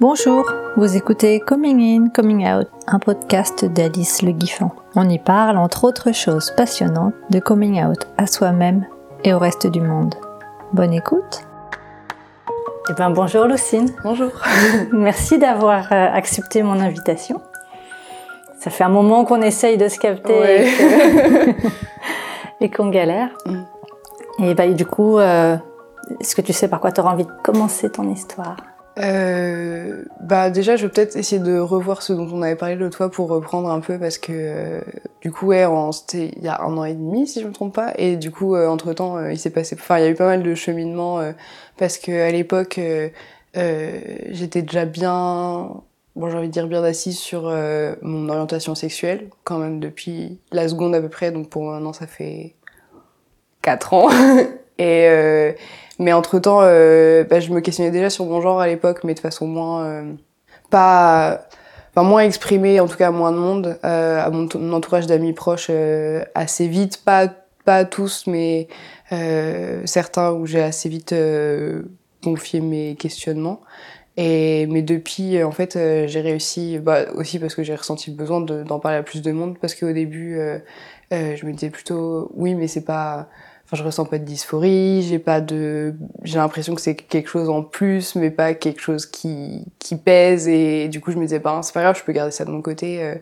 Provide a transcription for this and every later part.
Bonjour, vous écoutez Coming In, Coming Out, un podcast d'Alice Le Guiffon. On y parle, entre autres choses passionnantes, de coming out à soi-même et au reste du monde. Bonne écoute Eh bien bonjour Lucine. Bonjour. Merci d'avoir euh, accepté mon invitation. Ça fait un moment qu'on essaye de se capter et qu'on galère. Mm. Et bah, du coup, euh, est-ce que tu sais par quoi tu auras envie de commencer ton histoire? Euh, bah déjà je vais peut-être essayer de revoir ce dont on avait parlé l'autre fois pour reprendre un peu parce que euh, du coup ouais c'était il y a un an et demi si je me trompe pas. Et du coup euh, entre temps euh, il s'est passé enfin il y a eu pas mal de cheminement parce que à l'époque j'étais déjà bien bon j'ai envie de dire bien assise sur mon orientation sexuelle quand même depuis la seconde à peu près. Donc pour maintenant ça fait quatre ans. Et mais entre-temps, euh, bah, je me questionnais déjà sur mon genre à l'époque, mais de façon moins... Euh, pas... Enfin, moins exprimée, en tout cas moins de monde, euh, à mon, entourage d'amis proches assez vite, pas, pas tous, mais certains où j'ai assez vite confié mes questionnements. Et, mais depuis, en fait, j'ai réussi, bah, aussi parce que j'ai ressenti le besoin d'en parler à plus de monde, parce qu'au début, je me disais plutôt, oui, mais c'est pas Enfin, je ressens pas de dysphorie, j'ai pas de, j'ai l'impression que c'est quelque chose en plus, mais pas quelque chose qui, qui pèse. Et du coup, je me disais, ben, c'est pas grave, je peux garder ça de mon côté. Euh.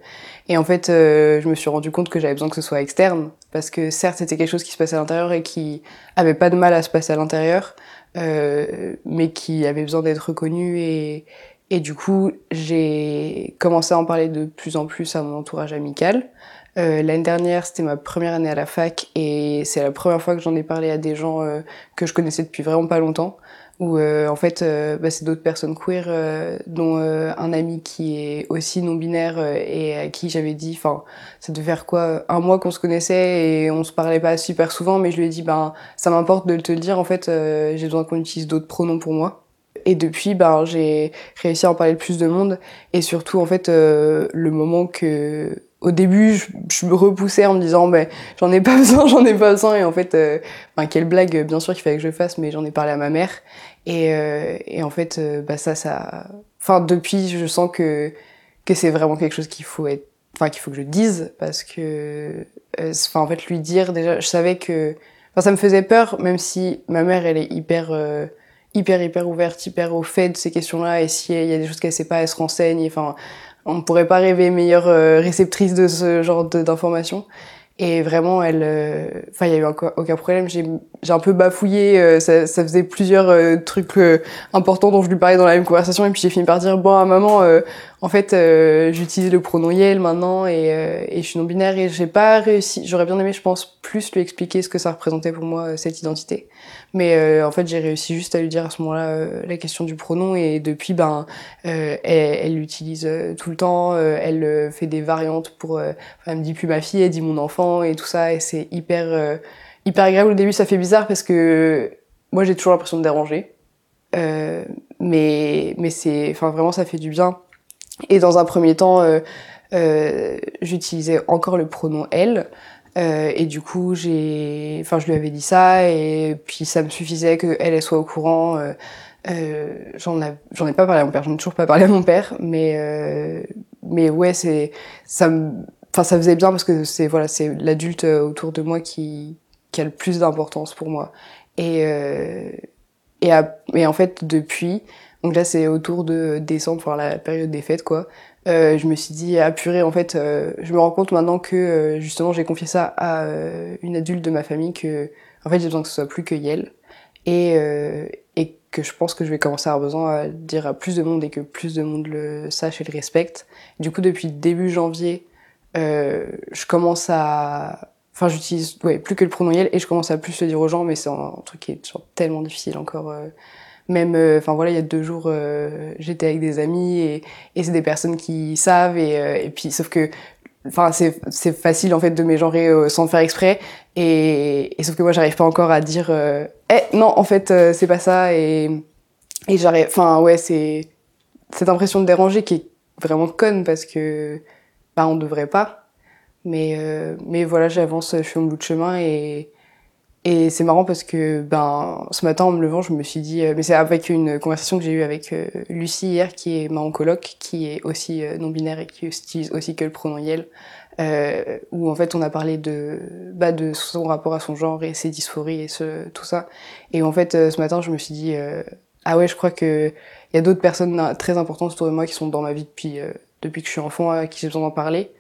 Et en fait, euh, je me suis rendu compte que j'avais besoin que ce soit externe, parce que certes, c'était quelque chose qui se passait à l'intérieur et qui avait pas de mal à se passer à l'intérieur, euh, mais qui avait besoin d'être reconnu. Et, et du coup, j'ai commencé à en parler de plus en plus à mon entourage amical. Euh, L'année dernière, c'était ma première année à la fac et c'est la première fois que j'en ai parlé à des gens euh, que je connaissais depuis vraiment pas longtemps. Où euh, en fait, euh, bah, c'est d'autres personnes queer, euh, dont un ami qui est aussi non binaire et à qui j'avais dit, enfin, ça devait faire quoi, un mois qu'on se connaissait et on se parlait pas super souvent, mais je lui ai dit, ben, ça m'importe de te le dire. En fait, j'ai besoin qu'on utilise d'autres pronoms pour moi. Et depuis, ben, j'ai réussi à en parler le plus de monde. Et surtout, en fait, le moment que au début, je, je, me repoussais en me disant, mais j'en ai pas besoin, j'en ai pas besoin. Et en fait, euh, quelle blague, bien sûr qu'il fallait que je fasse, mais j'en ai parlé à ma mère. Et, euh, et en fait, euh, bah ça, ça, enfin depuis, je sens que que c'est vraiment quelque chose qu'il faut être, enfin qu'il faut que je dise parce que, euh, enfin en fait, lui dire déjà, je savais que, enfin ça me faisait peur, même si ma mère, elle est hyper euh, hyper hyper ouverte, hyper au fait de ces questions-là. Et si il y a des choses qu'elle sait pas, elle se renseigne. Enfin on ne pourrait pas rêver meilleure euh, réceptrice de ce genre d'informations. Et vraiment, elle, euh, enfin, il y a eu aucun problème. J'ai, j'ai un peu bafouillé. Euh, ça, ça, faisait plusieurs trucs importants dont je lui parlais dans la même conversation. Et puis j'ai fini par dire bon, à maman, en fait, j'utilise le pronom Yel maintenant et, et je suis non binaire et j'ai pas réussi. J'aurais bien aimé, je pense, plus lui expliquer ce que ça représentait pour moi cette identité. Mais euh, en fait, j'ai réussi juste à lui dire à ce moment-là euh, la question du pronom et depuis, ben, euh, elle l'utilise tout le temps. elle fait des variantes pour. elle me dit plus ma fille, elle dit mon enfant et tout ça. Et c'est hyper hyper agréable. Au début, ça fait bizarre parce que moi, j'ai toujours l'impression de déranger. mais mais c'est, enfin vraiment, ça fait du bien. Et dans un premier temps, j'utilisais encore le pronom elle. Euh, et du coup, j'ai, enfin, je lui avais dit ça, et puis ça me suffisait que elle, soit au courant. Euh, euh, j'en ai, j'en ai pas parlé à mon père, j'en ai toujours pas parlé à mon père, mais euh, mais ouais, c'est ça me, enfin, ça faisait bien parce que c'est voilà, c'est l'adulte euh, autour de moi qui qui a le plus d'importance pour moi. Et et, à, et en fait, depuis, donc là, c'est autour de décembre, enfin la période des fêtes, quoi. Euh, je me suis dit, ah purée, en fait, euh, je me rends compte maintenant que euh, justement j'ai confié ça à euh, une adulte de ma famille que, en fait, j'ai besoin que ce soit plus que Yel et, et que je pense que je vais commencer à avoir besoin à dire à plus de monde et que plus de monde le sache et le respecte. Du coup, depuis début janvier, je commence à, enfin, j'utilise ouais plus que le pronom Yel et je commence à plus le dire aux gens, mais c'est un, truc qui est tellement difficile encore même euh, enfin voilà il y a deux jours euh, j'étais avec des amis et, et c'est des personnes qui savent et, euh, et puis sauf que enfin c'est c'est facile en fait de mégenrer sans faire exprès. Et, et sauf que moi j'arrive pas encore à dire eh non en fait c'est pas ça et et j'arrive enfin ouais c'est cette impression de déranger qui est vraiment conne parce que bah on devrait pas. Mais mais voilà j'avance je fais mon bout de chemin et et c'est marrant parce que ben ce matin en me levant, je me suis dit, mais c'est avec une conversation que j'ai eue avec Lucie hier, qui est ma oncologue, qui est aussi non binaire et qui utilise aussi que le pronom Yel, euh, où en fait on a parlé de bah, de son rapport à son genre et ses dysphories et ce, tout ça. Et en fait ce matin, je me suis dit, ah ouais, je crois que il y a d'autres personnes très importantes autour de moi qui sont dans ma vie depuis depuis que je suis enfant, à qui j'ai besoin d'en parler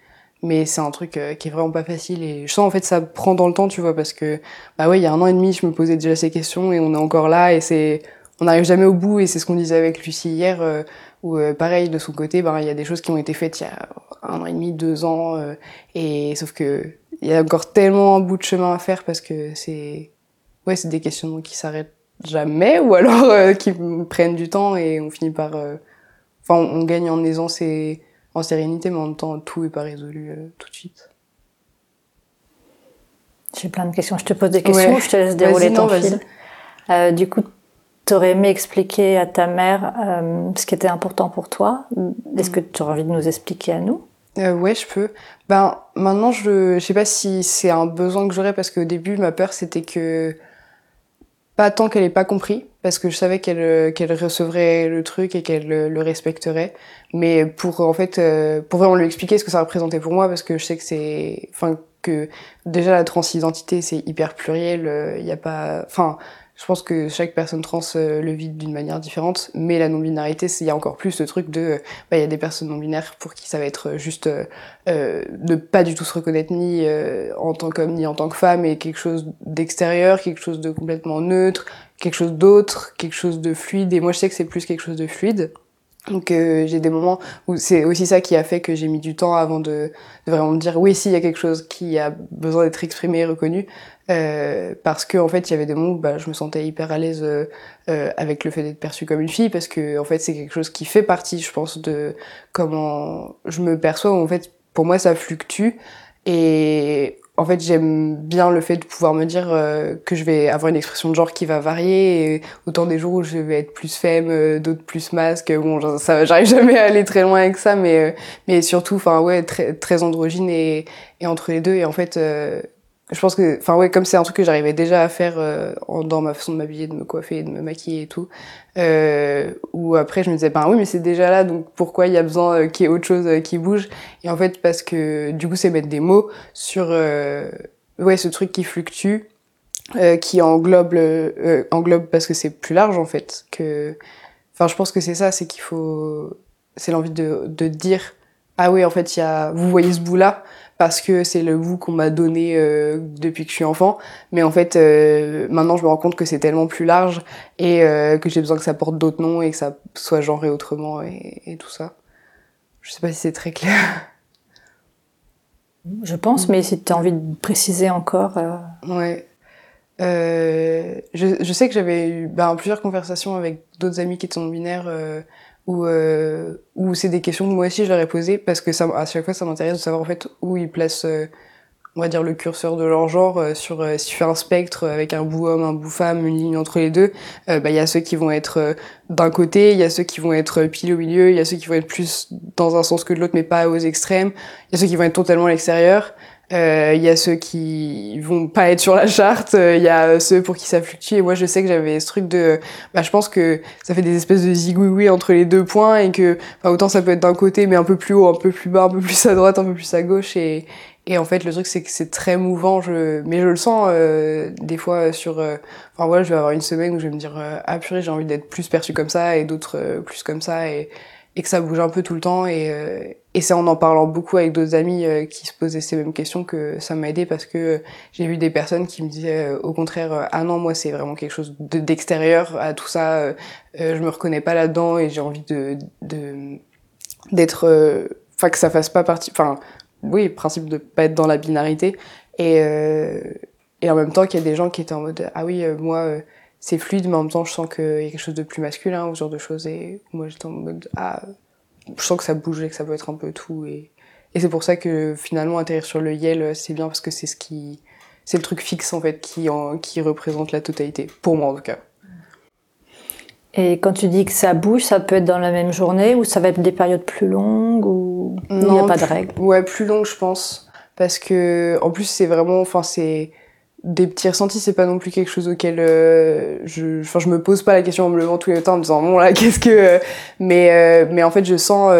mais c'est un truc euh, qui est vraiment pas facile et je sens en fait ça prend dans le temps tu vois parce que bah ouais il y a un an et demi je me posais déjà ces questions et on est encore là et c'est on n'arrive jamais au bout et c'est ce qu'on disait avec Lucie hier euh, où euh, pareil de son côté ben il y a des choses qui ont été faites il y a un an et demi deux ans euh, et sauf que il y a encore tellement un bout de chemin à faire parce que c'est ouais c'est des questionnements qui s'arrêtent jamais ou alors qui prennent du temps et on finit par enfin on, on gagne en aisance et en sérénité, mais en même temps, tout n'est pas résolu euh, tout de suite. J'ai plein de questions. Je te pose des questions je te laisse dérouler ton fil? Euh, du coup, tu aurais aimé expliquer à ta mère euh, ce qui était important pour toi? Est-ce que tu aurais envie de nous expliquer à nous? Euh, Ouais, je peux. Ben, maintenant, je ne sais pas si c'est un besoin que j'aurais parce qu'au début, ma peur, c'était que pas tant qu'elle ait pas compris, parce que je savais qu'elle euh, qu'elle recevrait le truc et qu'elle le, respecterait, mais pour en fait euh, pour vraiment lui expliquer ce que ça représentait pour moi, parce que je sais que c'est, enfin que déjà la transidentité c'est hyper pluriel, il euh, y a pas, enfin je pense que chaque personne trans euh, le vit d'une manière différente, mais la non-binarité, il y a encore plus ce truc de, euh, bah, il y a des personnes non-binaires pour qui ça va être juste euh, euh de pas du tout se reconnaître ni en tant qu'homme ni en tant que femme, et quelque chose d'extérieur, quelque chose de complètement neutre, quelque chose d'autre, quelque chose de fluide. Et moi, je sais que c'est plus quelque chose de fluide. Donc euh, j'ai des moments où c'est aussi ça qui a fait que j'ai mis du temps avant de, vraiment me dire oui si il y a quelque chose qui a besoin d'être exprimé et reconnu euh, parce que en fait il y avait des moments où bah, je me sentais hyper à l'aise euh, euh avec le fait d'être perçue comme une fille parce que en fait c'est quelque chose qui fait partie je pense de comment je me perçois en fait pour moi ça fluctue et en fait, j'aime bien le fait de pouvoir me dire euh, que je vais avoir une expression de genre qui va varier. Et autant des jours où je vais être plus femme, d'autres plus masque. Bon, j'arrive jamais à aller très loin avec ça, mais mais surtout, enfin ouais, très très androgyne et, et entre les deux. Et en fait, je pense que, enfin ouais, comme c'est un truc que j'arrivais déjà à faire euh, dans ma façon de m'habiller, de me coiffer, de me maquiller et tout, euh, ou après je me disais, ben oui, mais c'est déjà là, donc pourquoi il y a besoin euh, qu'il y ait autre chose euh, qui bouge? Et en fait, parce que du coup, c'est mettre des mots sur, ouais, ce truc qui fluctue, qui englobe, englobe parce que c'est plus large en fait. Que, enfin, je pense que c'est ça, c'est qu'il faut, c'est l'envie de, de dire, ah oui, en fait, il y a, vous voyez ce bout là parce que c'est le goût qu'on m'a donné euh, depuis que je suis enfant. Mais en fait, euh, maintenant, je me rends compte que c'est tellement plus large et euh, que j'ai besoin que ça porte d'autres noms et que ça soit genré autrement et, et tout ça. Je sais pas si c'est très clair. Je pense, mais si tu as envie de préciser encore. Ouais. Je, je, sais que j'avais eu ben, plusieurs conversations avec d'autres amis qui sont binaires où, euh, où c'est des questions que moi aussi je leur ai posées parce que ça, à chaque fois ça m'intéresse de savoir en fait où ils placent, euh, on va dire, le curseur de leur genre euh, sur euh, si tu fais un spectre avec un bout homme, un bout femme, une ligne entre les deux, bah il y a ceux qui vont être d'un côté, il y a ceux qui vont être pile au milieu, il y a ceux qui vont être plus dans un sens que de l'autre mais pas aux extrêmes, il y a ceux qui vont être totalement à l'extérieur. Il euh, y a ceux qui vont pas être sur la charte, il euh, y a ceux pour qui ça fluctue. Et moi, je sais que j'avais ce truc de, bah, je pense que ça fait des espèces de zigouigoui entre les deux points et que, enfin, autant ça peut être d'un côté, mais un peu plus haut, un peu plus bas, un peu plus à droite, un peu plus à gauche. Et, et en fait, le truc, c'est que c'est très mouvant. Je, mais je le sens euh, des fois sur, enfin voilà, je vais avoir une semaine où je vais me dire, ah purée, j'ai envie d'être plus perçu comme ça et d'autres plus comme ça. Et, et que ça bouge un peu tout le temps. Et, euh, et c'est en en parlant beaucoup avec d'autres amis euh, qui se posaient ces mêmes questions que ça m'a aidé parce que j'ai vu des personnes qui me disaient euh, au contraire ah non moi c'est vraiment quelque chose d'extérieur à tout ça. je me reconnais pas là-dedans et j'ai envie de d'être enfin que ça fasse pas partie. Enfin oui principe de pas être dans la binarité et et en même temps qu'il y a des gens qui étaient en mode ah oui moi c'est fluide, mais en même temps, je sens qu'il y a quelque chose de plus masculin ou ce genre de choses. Et moi, j'étais en mode, ah, je sens que ça bouge et que ça peut être un peu tout. Et, et c'est pour ça que finalement, atterrir sur le Yel, c'est bien parce que c'est ce qui, c'est le truc fixe, en fait, qui, en, qui représente la totalité. Pour moi, en tout cas. Et quand tu dis que ça bouge, ça peut être dans la même journée ou ça va être des périodes plus longues ou il n'y a pas de règle Ouais, plus longues, je pense. Parce que, en plus, c'est vraiment, enfin, c'est, des petits ressentis, c'est pas non plus quelque chose auquel euh, je, enfin, je me pose pas la question en me levant tous les temps en me disant bon là qu'est-ce que, euh, mais euh, mais en fait je sens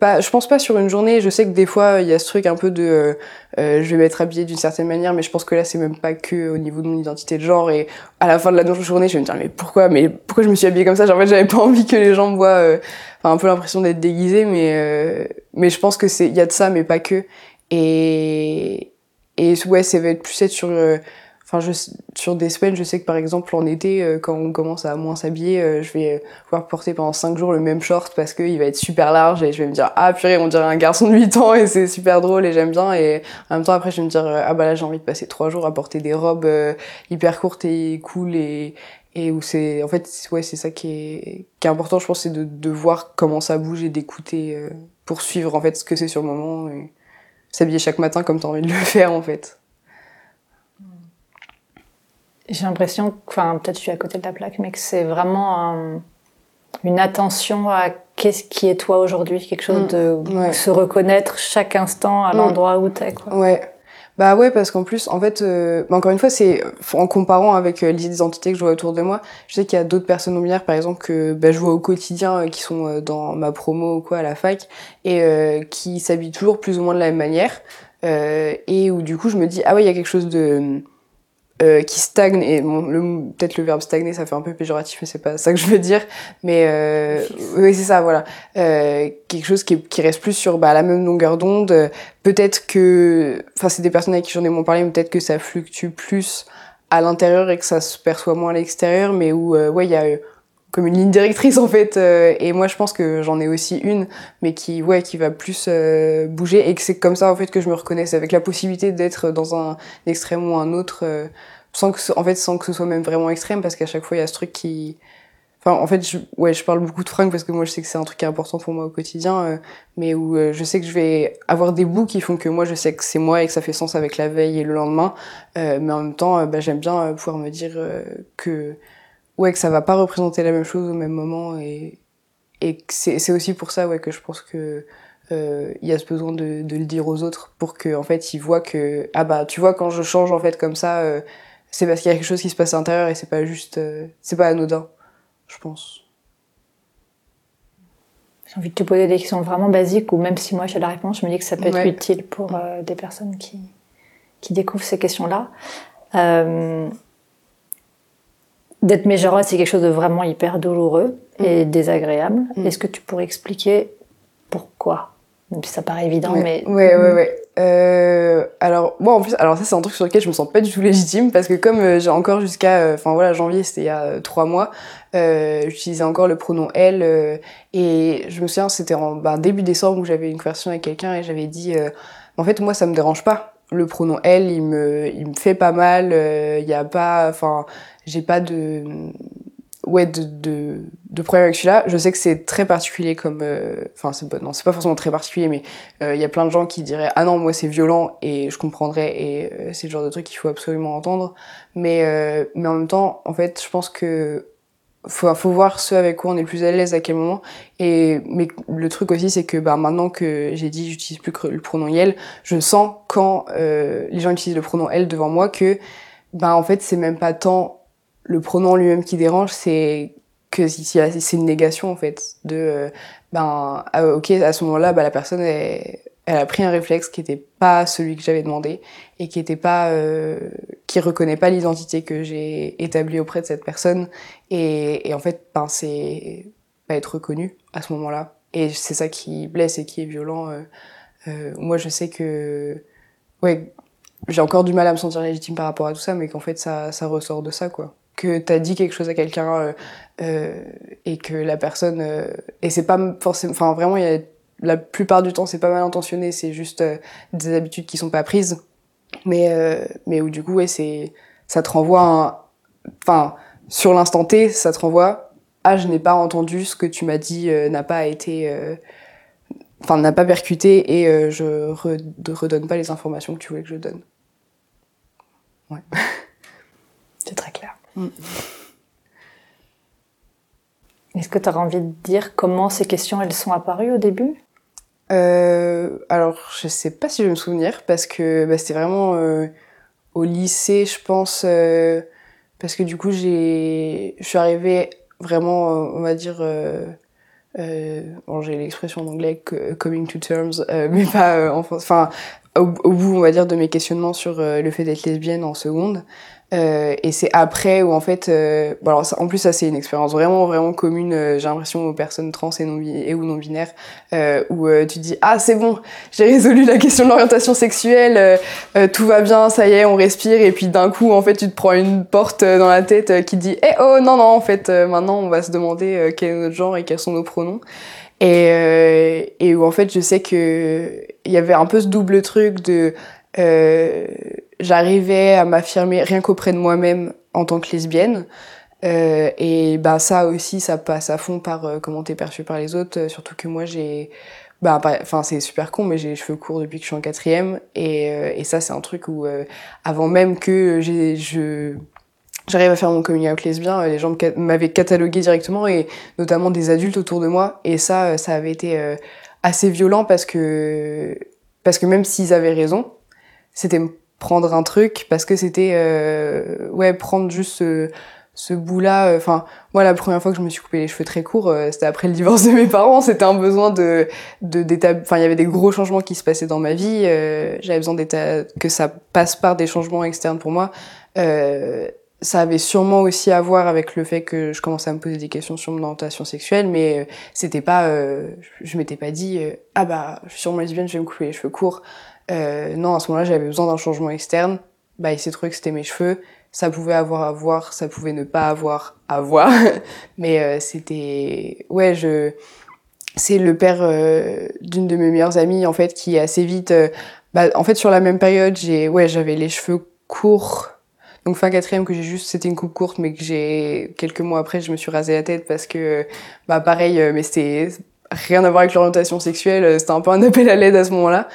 pas, je pense pas sur une journée. Je sais que des fois il y a ce truc un peu de, je vais m'être habillée d'une certaine manière, mais je pense que là c'est même pas que au niveau de mon identité de genre et à la fin de la journée je vais me dire mais pourquoi, mais pourquoi je me suis habillée comme ça? En fait j'avais pas envie que les gens me voient, enfin un peu l'impression d'être déguisée, mais mais je pense que c'est, il y a de ça, mais pas que. Et et ouais, ça va être plus être sur, euh, enfin, je, sur des semaines, je sais que par exemple en été, euh, quand on commence à moins s'habiller, euh, je vais pouvoir porter pendant 5 jours le même short parce qu'il va être super large et je vais me dire, ah purée, on dirait un garçon de 8 ans et c'est super drôle et j'aime bien. Et en même temps, après, je vais me dire, ah bah là, j'ai envie de passer 3 jours à porter des robes hyper courtes et cool et, et où c'est, en fait, ouais, c'est ça qui est, qui est important, je pense, c'est de, de voir comment ça bouge et d'écouter pour suivre en fait ce que c'est sur le moment. S'habiller chaque matin comme tu as envie de le faire en fait. J'ai l'impression, enfin peut-être je suis à côté de la plaque, mais que c'est vraiment une attention à qu'est-ce qui est toi aujourd'hui, quelque chose mm. de se reconnaître chaque instant à mm. l'endroit où t'es. Quoi. Ouais. Bah ouais, parce qu'en plus, en fait, euh, bah encore une fois, c'est en comparant avec euh, les identités que je vois autour de moi, je sais qu'il y a d'autres personnes non binaires, par exemple, que bah, je vois au quotidien, euh, qui sont dans ma promo ou quoi à la fac, et qui s'habillent toujours plus ou moins de la même manière, et où du coup, je me dis, ah ouais, il y a quelque chose de euh, qui stagne et bon, le, peut-être le verbe stagner ça fait un peu péjoratif mais c'est pas ça que je veux dire. Mais euh, oui c'est ça voilà. Euh, quelque chose qui, qui, reste plus sur bah, la même longueur d'onde. Peut-être que enfin c'est des personnes avec qui j'en ai moins parlé mais peut-être que ça fluctue plus à l'intérieur et que ça se perçoit moins à l'extérieur mais où euh, ouais il y a comme une ligne directrice en fait euh, et moi je pense que j'en ai aussi une mais qui ouais qui va plus euh, bouger et que c'est comme ça en fait que je me reconnais avec la possibilité d'être dans un extrême ou un autre euh, sans que en fait sans que ce soit même vraiment extrême parce qu'à chaque fois il y a ce truc qui enfin en fait je, ouais je parle beaucoup de fringues parce que moi je sais que c'est un truc important pour moi au quotidien mais où je sais que je vais avoir des bouts qui font que moi je sais que c'est moi et que ça fait sens avec la veille et le lendemain mais en même temps bah, j'aime bien pouvoir me dire que ouais, que ça va pas représenter la même chose au même moment et, et c'est aussi pour ça ouais, que je pense que euh, il y a ce besoin de, de, le dire aux autres pour que en fait ils voient que ah bah tu vois quand je change en fait comme ça euh, c'est parce qu'il y a quelque chose qui se passe à l'intérieur et c'est pas juste euh, c'est pas anodin je pense. J'ai envie de te poser des questions vraiment basiques ou même si moi j'ai la réponse je me dis que ça peut être utile pour des personnes qui qui découvrent ces questions là D'être méjorade, c'est quelque chose de vraiment hyper douloureux et mm. désagréable. Mm. Est-ce que tu pourrais expliquer pourquoi? Ça paraît évident, mais... Ouais, ouais, ouais. Euh, alors, moi, en plus, alors ça, c'est un truc sur lequel je me sens pas du tout légitime parce que comme euh, j'ai encore jusqu'à, euh, enfin voilà, janvier, c'était il y a trois mois, j'utilisais encore le pronom elle et je me souviens, c'était en ben, début décembre où j'avais une conversation avec quelqu'un et j'avais dit, en fait, moi, ça me dérange pas le pronom elle, il me, il me fait pas mal. Il euh, y a pas, enfin, j'ai pas de, ouais, de, de, de problème avec celui-là. Je sais que c'est très particulier comme, euh, enfin, c'est non, c'est pas forcément très particulier, mais il euh, y a plein de gens qui diraient ah non, moi c'est violent et je comprendrais et c'est le genre de truc qu'il faut absolument entendre. Mais, mais en même temps, en fait, je pense que faut, faut voir ce avec quoi on est le plus à l'aise à quel moment. Et mais le truc aussi, c'est que bah, maintenant que j'ai dit j'utilise plus le pronom yel, je sens quand euh, les gens utilisent le pronom elle devant moi que bah en fait c'est même pas tant le pronom lui-même qui dérange, c'est que c'est une négation en fait de euh, ben ah, ok à ce moment-là bah, la personne est elle a pris un réflexe qui n'était pas celui que j'avais demandé et qui était pas euh, qui reconnaît pas l'identité que j'ai établie auprès de cette personne. Et, en fait ben c'est pas être reconnu à ce moment-là. Et c'est ça qui blesse et qui est violent euh, euh, moi je sais que ouais j'ai encore du mal à me sentir légitime par rapport à tout ça mais qu'en fait ça ça ressort de ça quoi. Que t'as dit quelque chose à quelqu'un et que la personne et c'est pas forcément enfin vraiment il y a la plupart du temps, c'est pas mal intentionné, c'est juste euh, des habitudes qui sont pas prises. Mais, euh, mais où du coup, ouais, c'est, ça te renvoie enfin, sur l'instant T, ça te renvoie, ah, je n'ai pas entendu ce que tu m'as dit, euh, n'a pas été, enfin, n'a pas percuté et je redonne pas les informations que tu voulais que je donne. Ouais. C'est très clair. Mm. Est-ce que tu as envie de dire comment ces questions elles sont apparues au début? Euh, alors, je sais pas si je vais me souvenir parce que bah, c'était vraiment euh, au lycée, je pense, euh, parce que du coup, j'ai, je suis arrivée vraiment, on va dire, bon, j'ai l'expression en anglais coming to terms, mais pas en France. Enfin, au, bout, on va dire, de mes questionnements sur le fait d'être lesbienne en seconde. Euh, et c'est après où en fait, euh, bon alors ça, en plus ça c'est une expérience vraiment vraiment commune, euh, j'ai l'impression aux personnes trans et, non, et ou non binaires, euh, où tu dis ah c'est bon, j'ai résolu la question de l'orientation sexuelle, tout va bien, ça y est, on respire, et puis d'un coup en fait tu te prends une porte dans la tête qui dit eh oh non non en fait maintenant on va se demander quel est notre genre et quels sont nos pronoms. Et, et où en fait je sais que il y avait un peu ce double truc de euh, j'arrivais à m'affirmer rien qu'auprès de moi-même en tant que lesbienne. Euh, et bah ça aussi, ça passe à fond par euh, comment t'es perçu par les autres. Euh, surtout que moi, j'ai, bah, enfin c'est super con, mais j'ai les cheveux courts depuis que je suis en quatrième. Et, euh, et ça, c'est un truc où avant même que j'ai, je j'arrive à faire mon coming out lesbien, les gens m'avaient catalogué directement et notamment des adultes autour de moi. Et ça, ça avait été assez violent parce que parce que même s'ils avaient raison, c'était prendre un truc parce que c'était euh, ouais prendre juste ce, ce bout là enfin moi la première fois que je me suis coupé les cheveux très courts euh, c'était après le divorce de mes parents. C'était un besoin de de enfin il y avait des gros changements qui se passaient dans ma vie euh, j'avais besoin que ça passe par des changements externes pour moi. Euh, ça avait sûrement aussi à voir avec le fait que je commençais à me poser des questions sur mon orientation sexuelle mais euh, c'était pas je m'étais pas dit ah bah je suis sûrement lesbienne je vais me couper les cheveux courts euh, non, à ce moment-là, j'avais besoin d'un changement externe. Bah, il s'est trouvé que c'était mes cheveux. Ça pouvait avoir à voir, ça pouvait ne pas avoir à voir. Mais euh, c'était... Ouais, je... C'est le père euh, d'une de mes meilleures amies, en fait, qui assez vite... Euh, bah, en fait, sur la même période, j'ai... Ouais, j'avais les cheveux courts. Donc fin quatrième que j'ai juste, c'était une coupe courte, mais que j'ai quelques mois après, je me suis rasé la tête parce que, bah pareil, mais c'était rien à voir avec l'orientation sexuelle. C'était un peu un appel à l'aide à ce moment-là.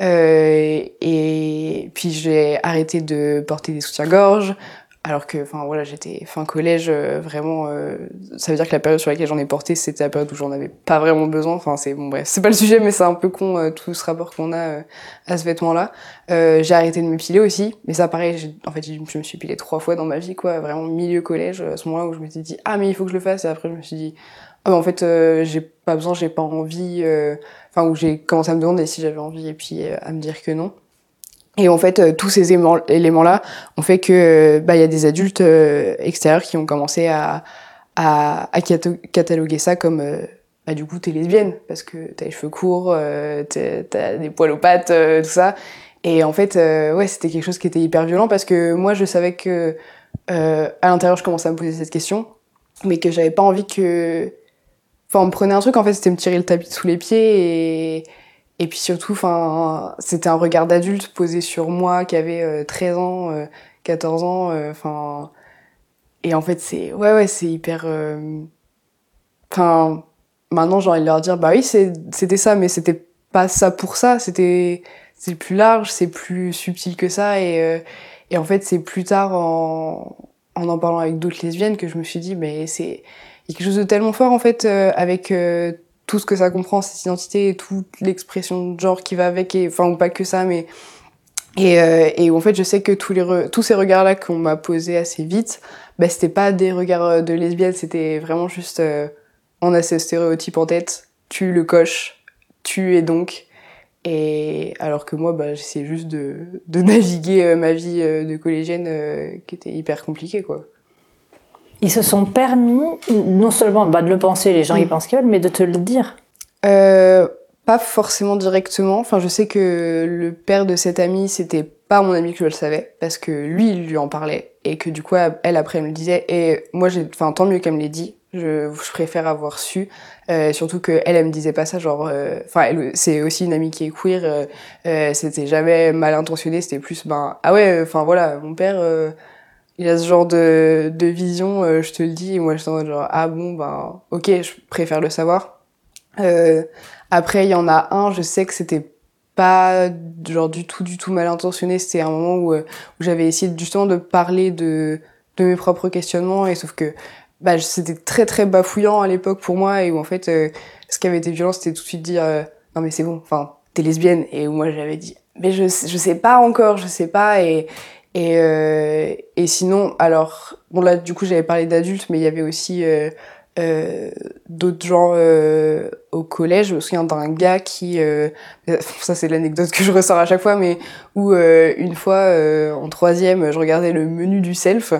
Euh, et puis j'ai arrêté de porter des soutiens-gorge, alors que, enfin voilà, j'étais fin collège, euh, vraiment, euh, ça veut dire que la période sur laquelle j'en ai porté, c'était la période où j'en avais pas vraiment besoin. Enfin, c'est bon, bref, c'est pas le sujet, mais c'est un peu con euh, tout ce rapport qu'on a euh, à ce vêtement-là. j'ai arrêté de m'épiler aussi, mais ça, pareil, en fait, je me suis épilée trois fois dans ma vie, quoi, vraiment milieu collège, à ce moment-là où je me suis dit, ah, mais il faut que je le fasse, et après, je me suis dit, ah, bah, en fait, j'ai pas besoin, j'ai pas envie enfin où j'ai commencé à me demander si j'avais envie et puis euh, à me dire que non. Et en fait, euh, tous ces éléments-là ont fait que euh, bah il y a des adultes extérieurs qui ont commencé à à, à cataloguer ça comme bah du coup t'es lesbienne parce que t'as les cheveux courts, t'as des poils aux pattes, tout ça. Et en fait, ouais, c'était quelque chose qui était hyper violent parce que moi je savais que à l'intérieur je commençais à me poser cette question, mais que j'avais pas envie que Enfin, on me prenait un truc, en fait, c'était me tirer le tapis sous les pieds et, et puis surtout, enfin, c'était un regard d'adulte posé sur moi qui avait 13 euh, ans, euh, 14 ans, euh, enfin. et en fait, c'est, ouais, ouais, c'est hyper. Euh, enfin, maintenant, j'ai envie de leur dire, bah oui, c'était ça, mais c'était pas ça pour ça, c'était, c'est plus large, c'est plus subtil que ça et, et en fait, c'est plus tard en, en en parlant avec d'autres lesbiennes que je me suis dit, mais c'est, quelque chose de tellement fort en fait euh, avec euh, tout ce que ça comprend, cette identité et toute l'expression de genre qui va avec, et enfin ou pas que ça, mais et, euh, et en fait je sais que tous les tous ces regards là qu'on m'a posés assez vite, bah c'était pas des regards de lesbienne, c'était vraiment juste on a ce stéréotype en tête, tu le coches, tu es donc et alors que moi, bah, j'essayais juste de, de naviguer ma vie de collégienne qui était hyper compliquée, quoi ils se sont permis non seulement bah, de le penser, les gens ils pensent qu'ils veulent, mais de te le dire. Euh, pas forcément directement. Enfin, je sais que le père de cette amie, c'était pas mon ami que je le savais, parce que lui, il lui en parlait, et que du coup, elle après, elle me le disait. Et moi, j'ai, enfin, tant mieux qu'elle me l'ait dit. Je, je, préfère avoir su, euh, surtout que elle, elle me disait pas ça, genre, euh, enfin, c'est aussi une amie qui est queer. Euh, euh, c'était jamais mal intentionné, c'était plus, ben, ah ouais, enfin voilà, mon père il a ce genre de, de vision, euh, je te le dis, et moi je suis genre, ah bon, ben, ok, je préfère le savoir. Euh, après, il y en a un, je sais que c'était pas genre du tout, du tout mal intentionné, c'était un moment où, euh, où j'avais essayé justement de parler de, de mes propres questionnements, et sauf que bah, c'était très très bafouillant à l'époque pour moi, et où en fait, euh, ce qui avait été violent, c'était tout de suite dire, non mais c'est bon, enfin, t'es lesbienne, et où moi j'avais dit, mais je, je sais pas encore, je sais pas, et, Et, euh, et sinon, alors, bon là, du coup, j'avais parlé d'adultes, mais il y avait aussi euh, euh, d'autres gens euh, au collège. Je me souviens d'un gars qui, euh, ça c'est l'anecdote que je ressors à chaque fois, mais où euh, une fois en troisième, je regardais le menu du self.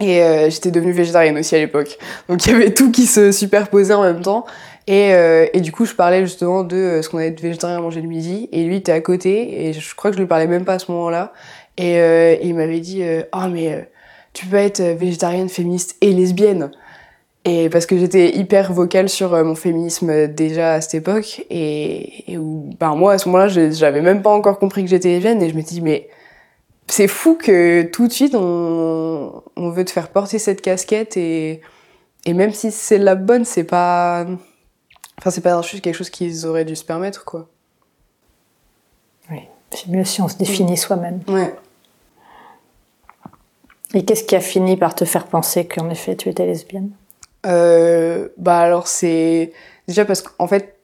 Et j'étais devenue végétarienne aussi à l'époque. Donc il y avait tout qui se superposait en même temps. Et, et du coup, je parlais justement de ce qu'on allait être végétarien à manger le midi. Et lui était à côté. Et je crois que je lui parlais même pas à ce moment-là. Et, euh, il m'avait dit euh, Oh, mais euh, tu peux être végétarienne, féministe et lesbienne. Et parce que j'étais hyper vocale sur mon féminisme déjà à cette époque. Et, et où, ben moi, à ce moment-là, j'avais même pas encore compris que j'étais lesbienne. Et je me dis Mais c'est fou que tout de suite, on, on veut te faire porter cette casquette. Et, et même si c'est la bonne, c'est pas. Enfin, c'est pas juste quelque chose qu'ils auraient dû se permettre, quoi. Oui, c'est mieux si on se définit soi-même. Ouais. Et qu'est-ce qui a fini par te faire penser qu'en effet tu étais lesbienne? Euh, Bah alors c'est déjà parce qu'en fait,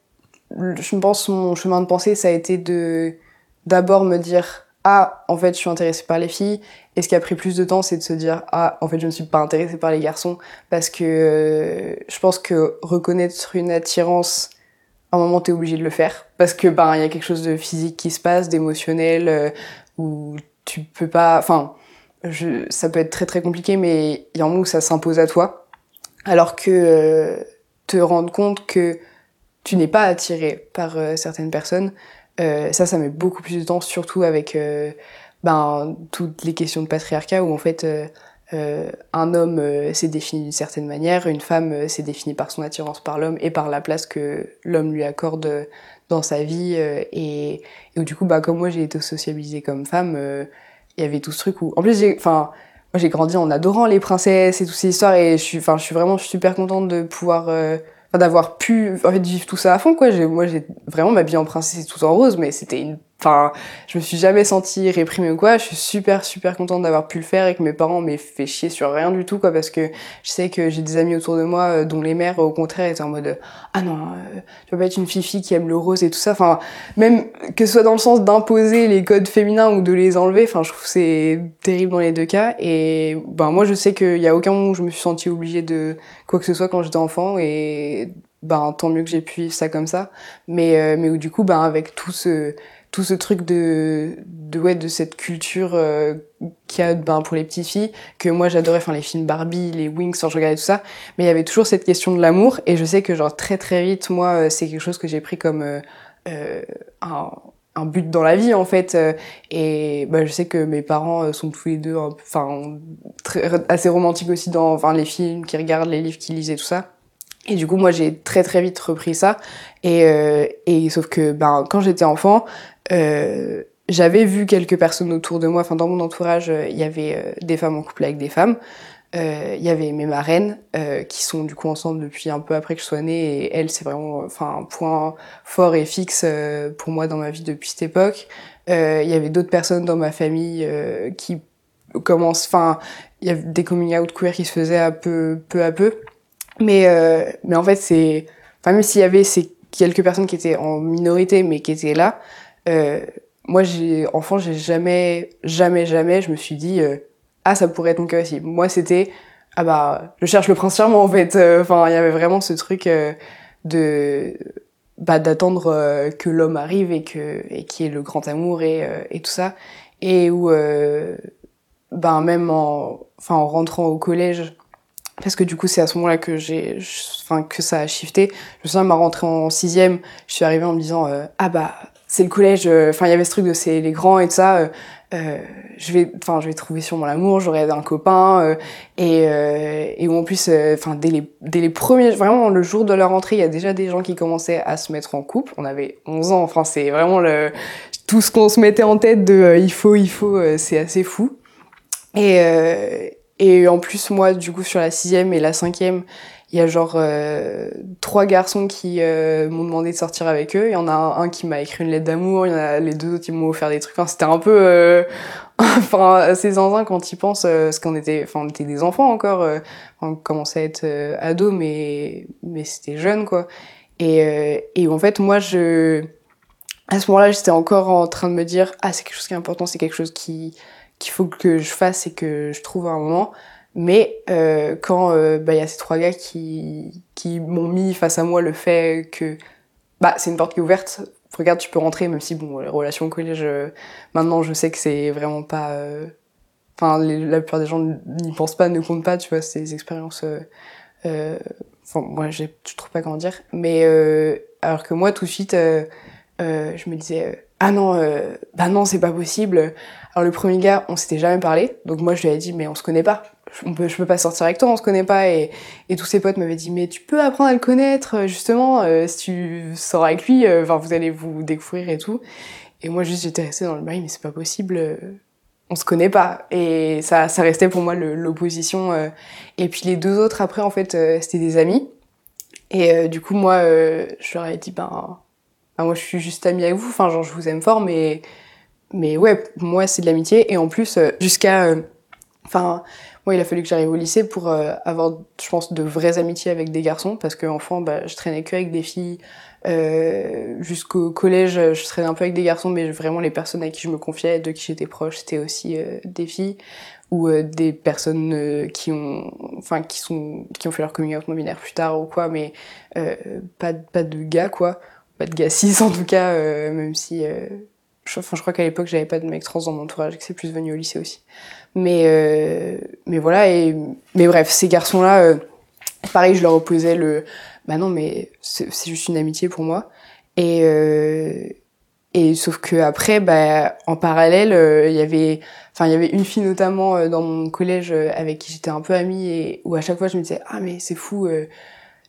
je pense mon chemin de pensée ça a été de d'abord me dire ah en fait je suis intéressée par les filles. Et ce qui a pris plus de temps c'est de se dire ah en fait je ne suis pas intéressée par les garçons. Parce que euh, je pense que reconnaître une attirance à un moment t'es obligé de le faire. Parce que ben il y a quelque chose de physique qui se passe d'émotionnel euh, où tu peux pas enfin je, ça peut être très très compliqué, mais il y a un moment où ça s'impose à toi. Alors que euh, te rendre compte que tu n'es pas attiré par euh, certaines personnes, euh, ça, ça met beaucoup plus de temps, surtout avec euh, ben, toutes les questions de patriarcat, où en fait, un homme s'est défini d'une certaine manière, une femme s'est définie par son attirance par l'homme et par la place que l'homme lui accorde dans sa vie. et, et où du coup, bah, comme moi, j'ai été sociabilisée comme femme, il y avait tout ce truc où en plus j'ai enfin moi j'ai grandi en adorant les princesses et toutes ces histoires et je suis enfin je suis vraiment super contente de pouvoir euh, d'avoir pu en fait vivre tout ça à fond quoi. Moi j'ai vraiment ma vie en princesse tout en rose mais c'était une Enfin, je me suis jamais sentie réprimée ou quoi. Je suis super super contente d'avoir pu le faire et que mes parents m'aient fait chier sur rien du tout quoi parce que je sais que j'ai des amis autour de moi euh, dont les mères au contraire étaient en mode ah non euh, tu vas pas être une fifi qui aime le rose et tout ça. Enfin même que ce soit dans le sens d'imposer les codes féminins ou de les enlever. Enfin je trouve c'est terrible dans les deux cas et ben moi je sais qu'il y a aucun moment où je me suis sentie obligée de quoi que ce soit quand j'étais enfant et ben tant mieux que j'ai pu vivre ça comme ça mais euh, mais où du coup ben avec tout ce tout ce truc de, de, ouais, de cette culture euh, qu'il y a ben, pour les petites filles, que moi j'adorais, enfin les films Barbie, les Wings, quand je regardais tout ça, mais il y avait toujours cette question de l'amour, et je sais que genre très très vite, moi, euh, c'est quelque chose que j'ai pris comme euh, euh, un, un, but dans la vie en fait, euh, et bah, je sais que mes parents sont tous les deux, enfin assez romantiques aussi dans enfin, les films qu'ils regardent, les livres qu'ils lisent et tout ça. Et du coup, moi, j'ai très très vite repris ça. Et, euh, et sauf que, ben, quand j'étais enfant, euh, j'avais vu quelques personnes autour de moi, enfin dans mon entourage, euh, il y avait euh, des femmes en couple avec des femmes. Il y avait mes marraines qui sont du coup ensemble depuis un peu après que je sois née et elles c'est vraiment enfin un point fort et fixe pour moi dans ma vie depuis cette époque. Il y avait d'autres personnes dans ma famille qui commencent, enfin il y avait des coming out queer qui se faisaient un peu peu à peu. Mais mais en fait c'est enfin même s'il y avait ces quelques personnes qui étaient en minorité mais qui étaient là, euh, moi, j'ai, enfant, j'ai jamais, jamais, jamais, je me suis dit, euh, ah, ça pourrait être mon cas aussi. Moi, c'était, ah bah, je cherche le prince charmant, en fait. Euh, enfin, il y avait vraiment ce truc de, bah, d'attendre que l'homme arrive et que, et qui est le grand amour et, et tout ça. Et où, ben, même en, en rentrant au collège, parce que du coup c'est à ce moment-là que j'ai enfin que ça a shifté je me souviens ma rentrée en sixième je suis arrivée en me disant ah bah c'est le collège. Euh, enfin, il y avait ce truc de c'est les grands et tout ça. Euh, euh, je vais, enfin, je vais trouver sûrement l'amour. J'aurai un copain et et en plus, enfin, dès les dès les premiers, vraiment le jour de leur rentrée, il y a déjà des gens qui commençaient à se mettre en couple. On avait 11 ans. Enfin, c'est vraiment le tout ce qu'on se mettait en tête de il faut, il faut. c'est assez fou. Et et en plus, moi, du coup, sur la sixième et la cinquième, il y a genre euh, trois garçons qui euh, m'ont demandé de sortir avec eux. Il y en a un, qui m'a écrit une lettre d'amour. Il y en a les deux autres qui m'ont offert des trucs. C'était un peu, euh, enfin, assez zinzin quand ils pensent, parce qu'on était, enfin, on était des enfants encore. on commençait à être ados, mais mais c'était jeune quoi. Et et en fait, moi, je, à ce moment-là, j'étais encore en train de me dire, ah, c'est quelque chose qui est important, c'est quelque chose qui qu'il faut que je fasse et que je trouve un moment. Mais euh, quand euh, bah, il y a ces trois gars qui, qui m'ont mis face à moi le fait que bah, c'est une porte qui est ouverte, regarde, tu peux rentrer, même si bon, les relations au collège, euh, maintenant je sais que c'est vraiment pas. Enfin, la plupart des gens n'y pensent pas, ne comptent pas, tu vois, ces expériences. Enfin, moi, je trouve pas comment dire. Mais alors que moi, tout de suite, je me disais, ah non, bah non, c'est pas possible. Alors le premier gars, on s'était jamais parlé, donc moi je lui ai dit, mais on se connaît pas. On peut, je peux pas sortir avec toi, on se connaît pas. Et, et tous ses potes m'avaient dit, mais tu peux apprendre à le connaître, euh, justement, euh, si tu sors avec lui, euh, vous allez vous découvrir et tout. Et moi juste j'étais restée dans le bail, mais c'est pas possible. euh, on se connaît pas et ça ça restait pour moi l'opposition et puis les deux autres après en fait c'était des amis et du coup moi je leur ai dit ben ben, moi je suis juste amie avec vous enfin genre je vous aime fort mais mais ouais moi c'est de l'amitié et en plus jusqu'à enfin moi il a fallu que j'arrive au lycée pour euh, avoir je pense de vraies amitiés avec des garçons parce que enfant bah, je traînais que avec des filles euh, jusqu'au collège je traînais un peu avec des garçons mais vraiment les personnes avec qui je me confiais de qui j'étais proche c'était aussi euh, des filles ou euh, des personnes euh, qui ont enfin qui sont qui ont fait leur coming out non binaire plus tard ou quoi mais euh, pas pas de gars quoi. Pas de gars cis en tout cas même si je, enfin, je crois qu'à l'époque j'avais pas de mecs trans dans mon entourage que c'est plus venu au lycée aussi mais euh, mais voilà et mais bref ces garçons là pareil je leur opposais le bah non mais c'est juste une amitié pour moi. Et euh, et sauf que après bah en parallèle euh, il y avait enfin il y avait une fille notamment euh, dans mon collège euh, avec qui j'étais un peu amie et où à chaque fois je me disais ah mais c'est fou euh,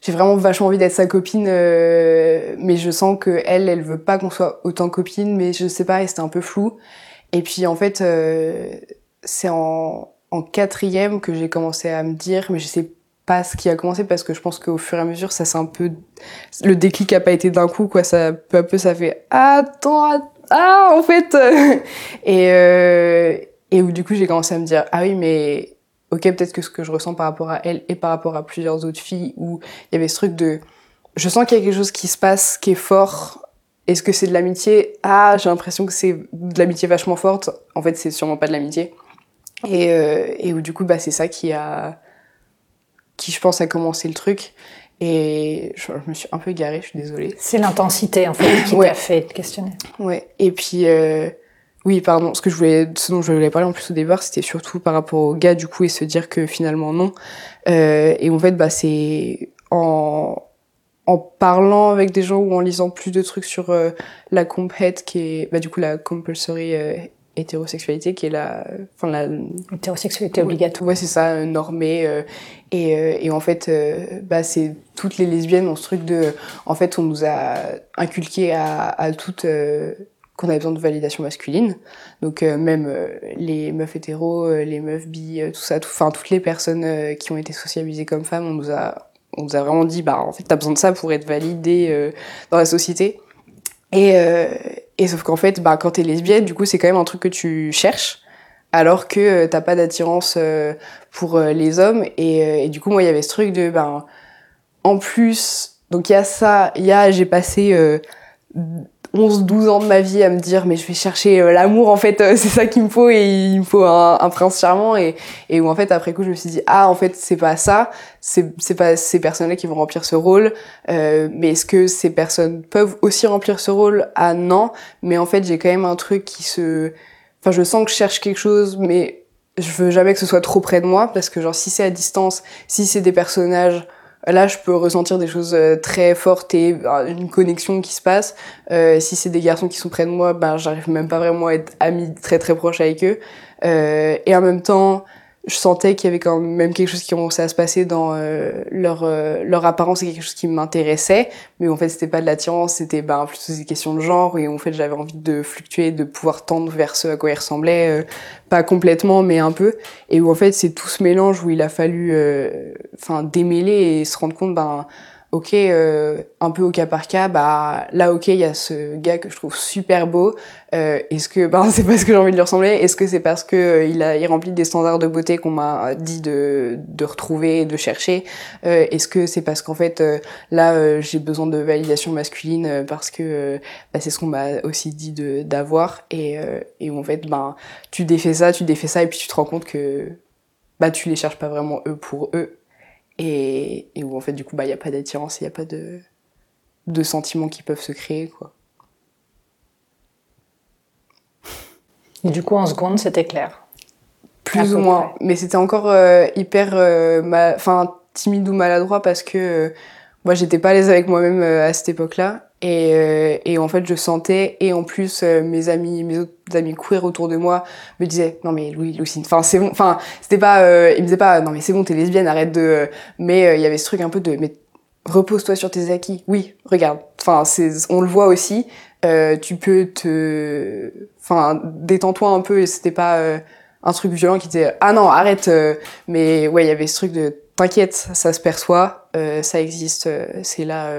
j'ai vraiment vachement envie d'être sa copine euh, mais je sens que elle elle veut pas qu'on soit autant copine mais je sais pas et c'était un peu flou. Et puis en fait euh, c'est en quatrième que j'ai commencé à me dire mais je sais pas ce qui a commencé parce que je pense qu'au fur et à mesure ça c'est un peu le déclic a pas été d'un coup quoi. Ça peu à peu ça fait attends att- ah en fait et euh, et où du coup j'ai commencé à me dire ah oui mais ok peut-être que ce que je ressens par rapport à elle et par rapport à plusieurs autres filles où il y avait ce truc de je sens qu'il y a quelque chose qui se passe qui est fort. Est-ce que c'est de l'amitié? Ah j'ai l'impression que c'est de l'amitié vachement forte. En fait c'est sûrement pas de l'amitié et euh, et où du coup bah c'est ça qui a qui je pense a commencé le truc et je, je me suis un peu égarée je suis désolée C'est l'intensité en fait qui Ouais. t'a fait te questionner. Ouais. Et puis, euh, oui, pardon. Ce que je voulais, ce dont je voulais parler en plus au départ, c'était surtout par rapport au gars du coup et se dire que finalement non. Euh, et en fait, bah c'est en en parlant avec des gens ou en lisant plus de trucs sur euh, la comphet qui est bah du coup la compulsory hétérosexualité qui est la enfin la Hétérosexualité obligatoire. Ouais, c'est ça, euh, normé. euh, et, euh, et en fait, euh, bah, c'est toutes les lesbiennes ont ce truc de. En fait, on nous a inculqué à, à toutes euh, qu'on avait besoin de validation masculine. Donc, même les meufs hétéros, les meufs bi, tout ça, tout- enfin, toutes les personnes qui ont été socialisées comme femmes, on nous a, on nous a vraiment dit, bah, en fait, t'as besoin de ça pour être validée dans la société. Et, et sauf qu'en fait, bah, quand t'es lesbienne, du coup, c'est quand même un truc que tu cherches alors que euh, t'as pas d'attirance euh, pour euh, les hommes. Et, et du coup moi il y avait ce truc de ben en plus donc il y a ça il y a j'ai passé euh, 11 12 ans de ma vie à me dire mais je vais chercher euh, l'amour en fait euh, c'est ça qu'il me faut et il me faut un, prince charmant et et où en fait après coup je me suis dit ah en fait c'est pas ça c'est c'est pas ces personnes là qui vont remplir ce rôle euh, mais est-ce que ces personnes peuvent aussi remplir ce rôle? Ah non mais en fait j'ai quand même un truc qui se Enfin, je sens que je cherche quelque chose, mais je veux jamais que ce soit trop près de moi, parce que genre, si c'est à distance, si c'est des personnages, là, je peux ressentir des choses euh, très fortes et euh, une connexion qui se passe. Euh, si c'est des garçons qui sont près de moi, ben, j'arrive même pas vraiment à être amie très très proche avec eux. Euh, et en même temps, je sentais qu'il y avait quand même quelque chose qui commençait à se passer dans euh, leur euh, leur apparence et quelque chose qui m'intéressait. Mais en fait c'était pas de l'attirance c'était ben plutôt des questions de genre. Et en fait j'avais envie de fluctuer de pouvoir tendre vers ce à quoi ils ressemblaient euh, pas complètement mais un peu. Et où en fait c'est tout ce mélange où il a fallu euh, enfin démêler et se rendre compte ben ok, euh, un peu au cas par cas, bah là, ok, il y a ce gars que je trouve super beau. Euh, est-ce que bah, c'est parce que j'ai envie de lui ressembler Est-ce que c'est parce que euh, il a il remplit des standards de beauté qu'on m'a dit de, de retrouver, de chercher Est-ce que c'est parce qu'en fait là j'ai besoin de validation masculine parce que bah, c'est ce qu'on m'a aussi dit d'avoir et et en fait ben tu défais ça, tu défais ça et puis tu te rends compte que bah tu les cherches pas vraiment eux pour eux et, et où en fait du coup bah il y a pas d'attirance, il y a pas de de sentiments qui peuvent se créer quoi. Et du coup en seconde c'était clair. Plus ou moins, mais c'était encore euh, hyper euh, enfin timide ou maladroit parce que euh, moi j'étais pas à l'aise avec moi-même à cette époque-là et, et, en fait je sentais et en plus mes amis mes autres amis queer autour de moi me disaient non mais Louis Lucine enfin c'est bon enfin c'était pas ils me disaient pas non mais c'est bon t'es lesbienne arrête de mais il y avait ce truc un peu de mais repose-toi sur tes acquis. Oui regarde. Enfin c'est on le voit aussi. Tu peux te enfin détends-toi un peu. Et c'était pas un truc violent qui disait ah non arrête mais ouais il y avait ce truc de t'inquiète ça se perçoit. Ça existe c'est là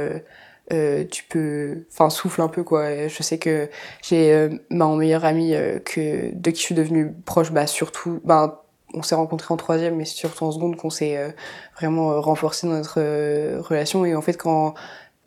euh, tu peux enfin souffle un peu quoi. Je sais que j'ai euh, ma meilleure amie euh, que de qui je suis devenue proche bah surtout ben on s'est rencontrés en troisième mais surtout en seconde qu'on s'est euh, vraiment renforcé dans notre relation. Et en fait quand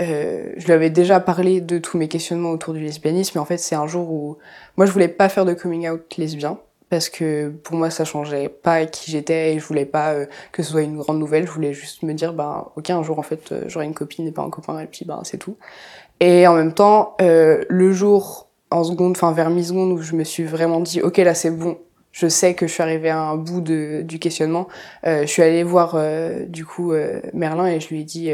je lui avais déjà parlé de tous mes questionnements autour du lesbianisme mais en fait c'est un jour où moi je voulais pas faire de coming out lesbien parce que pour moi ça changeait pas qui j'étais et je voulais pas euh, que ce soit une grande nouvelle. Je voulais juste me dire bah ok un jour en fait euh, j'aurai une copine et pas un copain et puis bah c'est tout. Et en même temps euh, le jour en seconde enfin vers mi-seconde où je me suis vraiment dit ok là c'est bon je sais que je suis arrivée à un bout de, du questionnement je suis allée voir du coup Merlin et je lui ai dit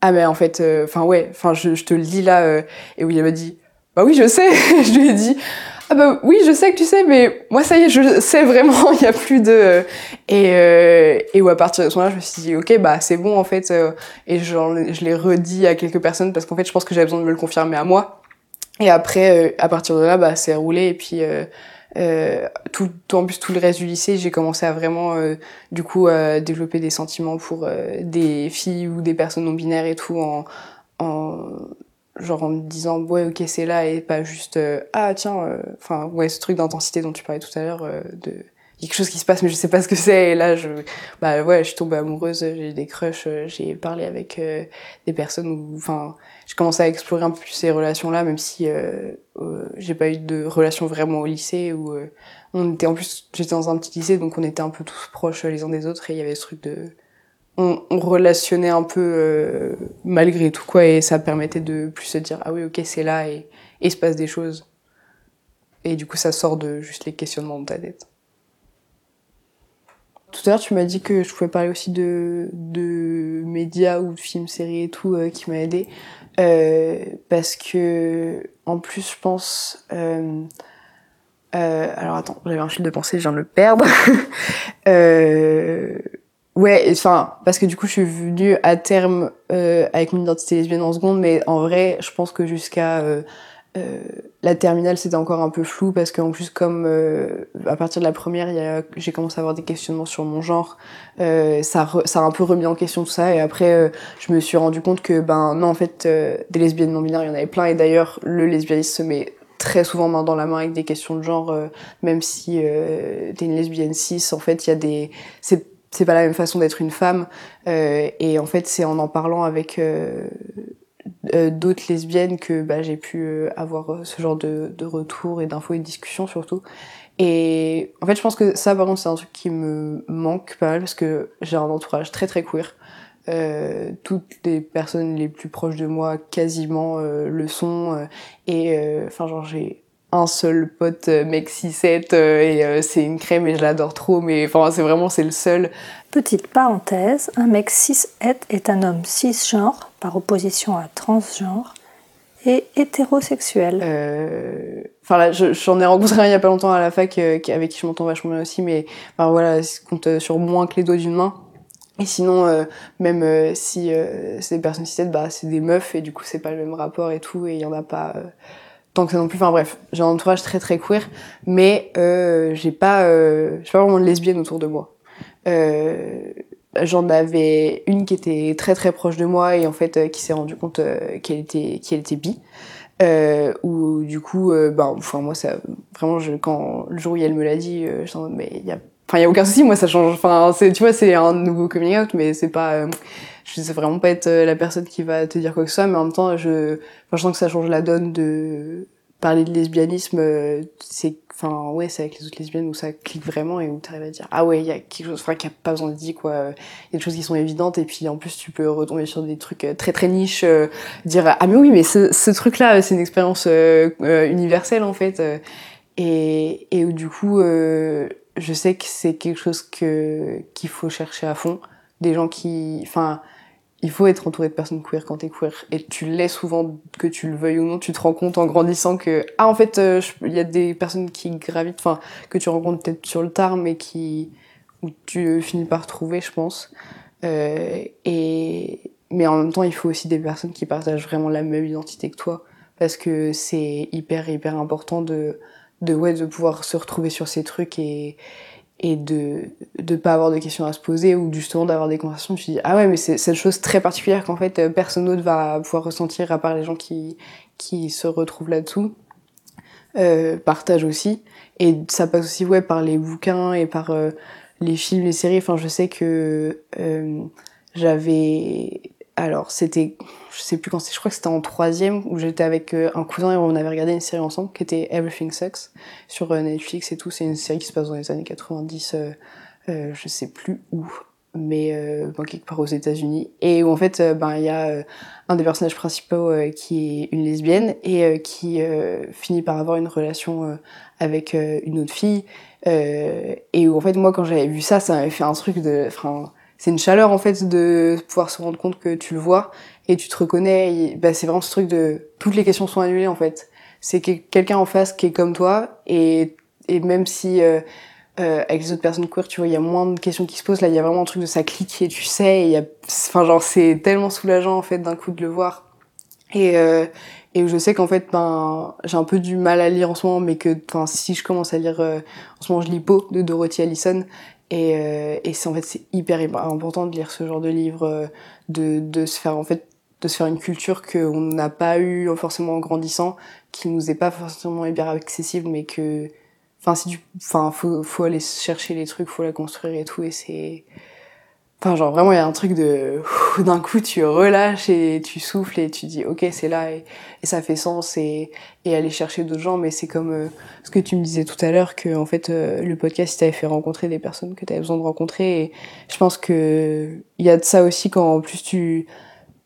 ah mais en fait enfin ouais enfin je, je, te le dis là et où il m'a dit bah oui je sais je lui ai dit ah bah oui, je sais que tu sais, mais moi ça y est, je sais vraiment, il y a plus de et euh, et où à partir de ce moment-là, je me suis dit ok bah c'est bon en fait euh, et je l'ai redit à quelques personnes parce qu'en fait je pense que j'avais besoin de me le confirmer à moi. Et après euh, à partir de là bah c'est roulé et puis euh, euh, tout en plus tout le reste du lycée j'ai commencé à vraiment du coup développer des sentiments pour des filles ou des personnes non binaires et tout en en genre en me disant ouais ok c'est là et pas juste euh, ah tiens euh, enfin ouais ce truc d'intensité dont tu parlais tout à l'heure euh, de quelque chose qui se passe mais je sais pas ce que c'est. Et là je bah ouais je suis tombée amoureuse j'ai des crushs j'ai parlé avec des personnes où enfin j'ai commencé à explorer un peu plus ces relations là même si j'ai pas eu de relation vraiment au lycée où on était en plus j'étais dans un petit lycée donc on était un peu tous proches les uns des autres et il y avait ce truc de on, on, relationnait un peu euh, malgré tout quoi et ça permettait de plus se dire ah oui ok c'est là et, il se passe des choses. Et du coup ça sort de juste les questionnements de ta tête. Tout à l'heure tu m'as dit que je pouvais parler aussi de, de médias ou de films, séries et tout euh, qui m'a aidé. Euh, parce que en plus je pense alors attends j'avais un fil de pensée je viens de le perdre Ouais, enfin, parce que du coup, je suis venue à terme euh, avec mon identité lesbienne en seconde, mais en vrai, je pense que jusqu'à euh, euh, la terminale, c'était encore un peu flou, parce qu'en plus, comme euh, à partir de la première, j'ai commencé à avoir des questionnements sur mon genre, euh, ça, ça a un peu remis en question tout ça, et après, je me suis rendu compte que, ben non, en fait, des lesbiennes non binaires, il y en avait plein, et d'ailleurs, le lesbianisme se met très souvent main dans la main avec des questions de genre, même si t'es une lesbienne cis, en fait, il y a des... c'est c'est pas la même façon d'être une femme. Euh, et en fait, c'est en en parlant avec euh, euh, d'autres lesbiennes que bah, j'ai pu avoir ce genre de, de retour et d'infos et de discussions surtout. Et en fait, je pense que ça, par contre, c'est un truc qui me manque pas mal parce que j'ai un entourage très très queer. Toutes les personnes les plus proches de moi quasiment le sont et enfin genre j'ai un seul pote euh, mec 6-7 euh, et euh, c'est une crème et je l'adore trop, mais enfin c'est vraiment c'est le seul. Petite parenthèse, un mec 6 est un homme cisgenre par opposition à transgenre et hétérosexuel. Enfin là, j'en ai rencontré un il y a pas longtemps à la fac avec qui je m'entends vachement bien aussi, mais enfin, voilà, compte sur moins que les doigts d'une main. Et sinon, même si c'est des personnes cis bah c'est des meufs et du coup c'est pas le même rapport et tout et il y en a pas tant que ça non plus. Enfin bref, j'ai un entourage très très queer, mais euh, j'ai pas, euh, pas vraiment de lesbienne autour de moi. Euh, j'en avais une qui était très très proche de moi et en fait qui s'est rendu compte qu'elle était qu'elle était bi euh, où du coup ben enfin moi ça vraiment je, quand le jour où elle me l'a dit je suis en mais il y a enfin il y a aucun souci moi ça change enfin c'est tu vois c'est un nouveau coming out mais c'est pas je sais vraiment pas être la personne qui va te dire quoi que ce soit mais en même temps je enfin, que ça change la donne de parler de lesbianisme, euh, c'est, enfin, ouais, c'est avec les autres lesbiennes où ça clique vraiment et où tu arrives à dire, ah ouais, il y a quelque chose, enfin, qui a pas besoin de dire, quoi. Il y a des choses qui sont évidentes et puis en plus, tu peux retomber sur des trucs euh, très très niches, euh, dire, ah mais oui, mais ce, ce truc-là, c'est une expérience universelle, en fait. et, et où du coup, je sais que c'est quelque chose que, qu'il faut chercher à fond. Des gens qui, enfin, il faut être entouré de personnes queer quand t'es queer. Et tu l'es souvent, que tu le veuilles ou non, tu te rends compte en grandissant que, ah, en fait, euh, il y a des personnes qui gravitent, enfin, que tu rencontres peut-être sur le tard, mais qui, où tu finis par trouver, je pense. Euh, et, mais en même temps, il faut aussi des personnes qui partagent vraiment la même identité que toi. Parce que c'est hyper, hyper important de, de, ouais, de pouvoir se retrouver sur ces trucs et, et de ne pas avoir de questions à se poser ou justement d'avoir des conversations tu dis ah ouais mais c'est cette chose très particulière qu'en fait euh, personne d'autre va pouvoir ressentir à part les gens qui qui se retrouvent là-dessous euh, partagent aussi. Et ça passe aussi ouais par les bouquins et par euh, les films les séries. Enfin je sais que euh, j'avais alors c'était je sais plus quand c'est, je crois que c'était en troisième où j'étais avec euh, un cousin et on avait regardé une série ensemble qui était Everything Sucks sur euh, Netflix et tout. C'est une série qui se passe dans les années 90, euh, euh, je sais plus où, mais euh, quelque part aux États-Unis. Et où en fait, ben il y a un des personnages principaux qui est une lesbienne et qui finit par avoir une relation avec une autre fille. et où en fait moi quand j'avais vu ça, ça m'avait fait un truc de, enfin c'est une chaleur en fait de pouvoir se rendre compte que tu le vois et tu te reconnais. bah, c'est vraiment ce truc de toutes les questions sont annulées en fait. C'est quelqu'un en face qui est comme toi et, et même si euh, euh, avec les autres personnes queer, tu vois, il y a moins de questions qui se posent. Là, il y a vraiment un truc de ça clique et tu sais. Il y a, enfin genre c'est tellement soulageant en fait d'un coup de le voir. Et euh, et je sais qu'en fait, ben, j'ai un peu du mal à lire en ce moment, mais que, si je commence à lire, euh, en ce moment, je lis Beau de Dorothy Allison, et, euh, et c'est en fait c'est hyper, important de lire ce genre de livre, euh, de, de se faire en fait de se faire une culture qu'on n'a pas eu forcément en grandissant, qui nous est pas forcément hyper accessible, mais que, enfin, si du, enfin, faut, faut aller chercher les trucs, faut la construire et tout, et c'est, Enfin, genre vraiment, il y a un truc de d'un coup, tu relâches et tu souffles et tu dis ok, c'est là et, ça fait sens et, et aller chercher d'autres gens. Mais c'est comme euh, ce que tu me disais tout à l'heure que en fait euh, le podcast t'avait fait rencontrer des personnes que t'avais besoin de rencontrer. Et je pense que il y a de ça aussi quand en plus tu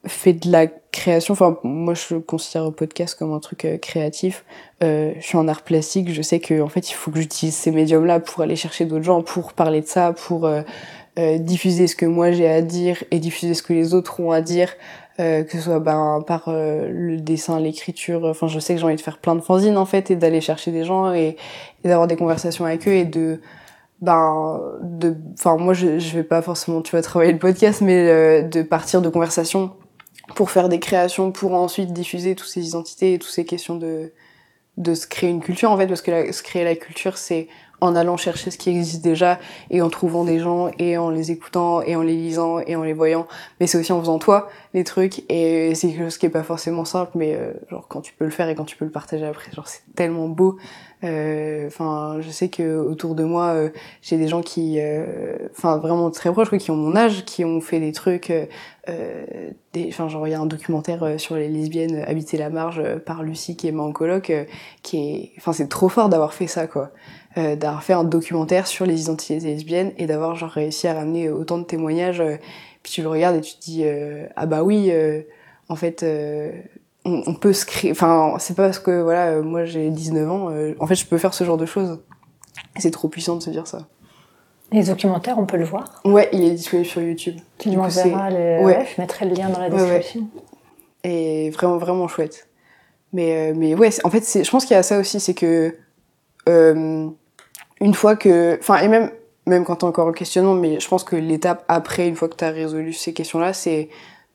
fais de la création. Enfin, moi je considère le podcast comme un truc euh, créatif. je suis en art plastique. Je sais que en fait il faut que j'utilise ces médiums-là pour aller chercher d'autres gens, pour parler de ça, pour diffuser ce que moi j'ai à dire et diffuser ce que les autres ont à dire, euh, que ce soit ben, par euh, le dessin, l'écriture. Enfin, je sais que j'ai envie de faire plein de fanzines en fait et d'aller chercher des gens et, d'avoir des conversations avec eux et de ben de enfin moi je, je vais pas forcément tu vas travailler le podcast mais de partir de conversations pour faire des créations pour ensuite diffuser toutes ces identités et toutes ces questions de de se créer une culture en fait parce que se créer la culture c'est en allant chercher ce qui existe déjà et en trouvant des gens et en les écoutant et en les lisant et en les voyant. Mais c'est aussi en faisant toi les trucs et c'est quelque chose qui est pas forcément simple mais euh, genre quand tu peux le faire et quand tu peux le partager après genre c'est tellement beau. Euh, enfin je sais que autour de moi euh, j'ai des gens qui enfin vraiment très proches qui ont mon âge qui ont fait des trucs des enfin genre il y a un documentaire sur les lesbiennes habiter la marge par Lucie qui est ma en coloc qui est enfin c'est trop fort d'avoir fait ça quoi euh, d'avoir fait un documentaire sur les identités lesbiennes et d'avoir genre réussi à ramener autant de témoignages. Euh, puis tu le regardes et tu te dis euh, ah bah oui, en fait on, on, peut se créer. Enfin c'est pas parce que voilà moi j'ai 19 ans, en fait je peux faire ce genre de choses. C'est trop puissant de se dire ça. Les documentaires, on peut le voir? Ouais, il est disponible sur YouTube. Tu m'enverras les... Ouais. je mettrai le lien dans la description. Et vraiment, vraiment chouette. Mais, mais ouais, en fait, je pense qu'il y a ça aussi, c'est que euh, une fois que, enfin, et même, même quand t'es encore en questionnement, mais je pense que l'étape après, une fois que t'as résolu ces questions-là, c'est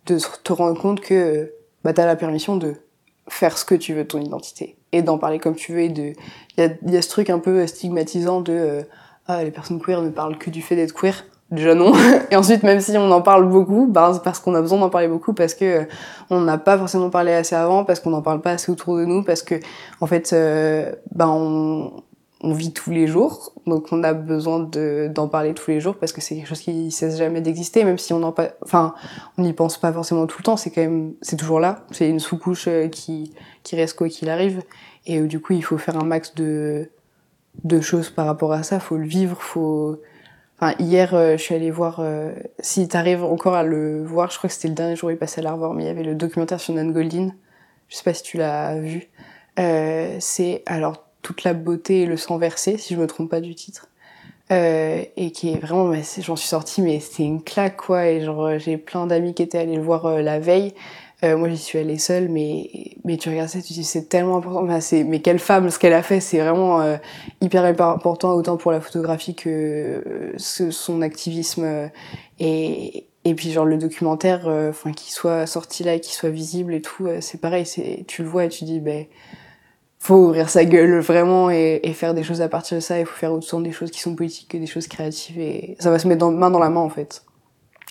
de te rendre compte que, bah, t'as la permission de faire ce que tu veux de ton identité et d'en parler comme tu veux de, il y a, y a, ce truc un peu stigmatisant de, euh, ah, les personnes queer ne parlent que du fait d'être queer. déjà non. Et ensuite, même si on en parle beaucoup, bah, c'est parce qu'on a besoin d'en parler beaucoup, parce que euh, on n'a pas forcément parlé assez avant, parce qu'on n'en parle pas assez autour de nous, parce que en fait, euh, bah, on, on vit tous les jours, donc on a besoin de, d'en parler tous les jours parce que c'est quelque chose qui cesse jamais d'exister, même si on pas, enfin, on n'y pense pas forcément tout le temps, c'est quand même, c'est toujours là, c'est une sous-couche euh, qui, qui reste quoi qu'il arrive, et du coup, il faut faire un max de, de choses par rapport à ça, faut le vivre, faut, Enfin, hier, euh, je suis allée voir, euh, si t'arrives encore à le voir, je crois que c'était le dernier jour où il passait à l'Arvor, mais il y avait le documentaire sur Nan Goldin. Je sais pas si tu l'as vu. Euh, c'est alors toute la beauté et le sang versé, si je me trompe pas du titre. Euh, et qui est vraiment, j'en suis sortie, mais c'est une claque quoi. Et genre, j'ai plein d'amis qui étaient allés le voir euh, la veille. Euh, moi, j'y suis allée seule, mais, mais tu regardes ça, tu te dis c'est tellement important. Mais quelle femme, ce qu'elle a fait, c'est vraiment euh, hyper, important, autant pour la photographie que euh, son activisme. et, et puis, genre, le documentaire, enfin, qu'il soit sorti là, qu'il soit visible et tout, c'est pareil, c'est, tu le vois et tu dis, ben, faut ouvrir sa gueule vraiment et, et, faire des choses à partir de ça. Il faut faire autant des choses qui sont politiques que des choses créatives et ça va se mettre dans, main dans la main en fait.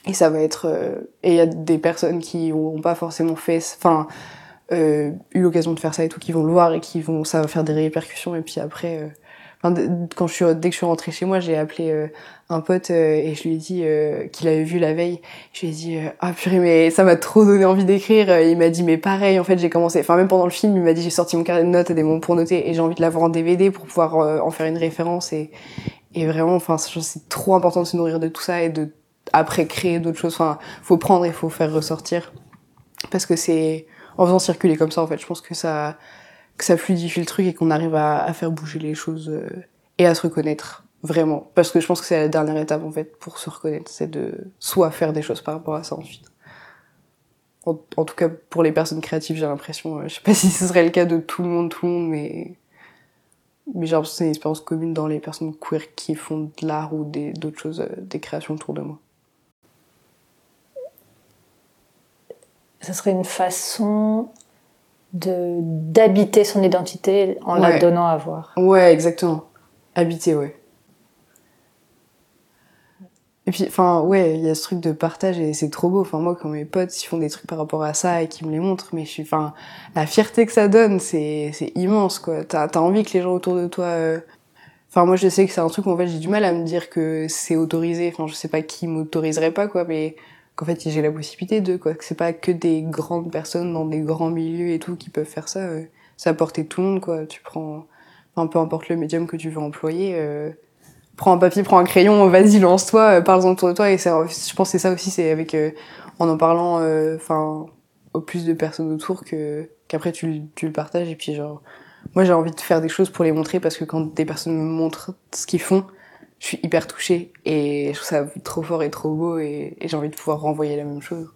Et ça va être. Euh, et il y a des personnes qui n'ont pas forcément fait. Enfin, euh, eu l'occasion de faire ça et tout, qui vont le voir et qui vont. Ça va faire des répercussions. Et puis après. Euh, quand je suis, dès que je suis rentrée chez moi, j'ai appelé euh, un pote et je lui ai dit qu'il avait vu la veille. Je lui ai dit ah purée mais ça m'a trop donné envie d'écrire. Il m'a dit mais pareil en fait j'ai commencé. Enfin même pendant le film il m'a dit j'ai sorti mon carnet de notes et des mots pour noter et j'ai envie de l'avoir en DVD pour pouvoir en faire une référence et et vraiment enfin c'est trop important de se nourrir de tout ça et de après créer d'autres choses. Enfin, faut prendre et faut faire ressortir. Parce que c'est en faisant circuler comme ça, en fait, je pense que ça, que ça fluidifie le truc et qu'on arrive à, faire bouger les choses euh, et à se reconnaître. Vraiment. Parce que je pense que c'est la dernière étape, en fait, pour se reconnaître. C'est de soit faire des choses par rapport à ça ensuite. En, tout cas, pour les personnes créatives, j'ai l'impression, euh, je sais pas si ce serait le cas de tout le monde, tout le monde, mais, mais j'ai l'impression que c'est une expérience commune dans les personnes queer qui font de l'art ou d'autres choses, euh, des créations autour de moi. ce serait une façon de d'habiter son identité en la donnant à voir. Ouais, exactement. Habiter, ouais. Et puis, enfin, ouais, il y a ce truc de partage et c'est trop beau. Enfin, moi, quand mes potes, ils font des trucs par rapport à ça et qu'ils me les montrent, mais je suis, enfin, la fierté que ça donne, c'est, c'est immense, quoi. T'as, t'as envie que les gens autour de toi, euh, enfin, moi, je sais que c'est un truc où, en fait, j'ai du mal à me dire que c'est autorisé. Enfin, je sais pas qui m'autoriserait pas, quoi, mais qu'en fait j'ai la possibilité de quoi que c'est pas que des grandes personnes dans des grands milieux et tout qui peuvent faire ça euh, ça à tout le monde quoi. Tu prends enfin, peu importe le médium que tu veux employer euh, prends un papier prends un crayon vas-y lance-toi euh, parle-en autour de toi et ça, je pense c'est ça aussi c'est avec euh, en en parlant euh, enfin au plus de personnes autour que qu'après tu, tu le partages et puis genre moi j'ai envie de faire des choses pour les montrer parce que quand des personnes me montrent ce qu'ils font je suis hyper touchée et je trouve ça trop fort et trop beau et, et j'ai envie de pouvoir renvoyer la même chose.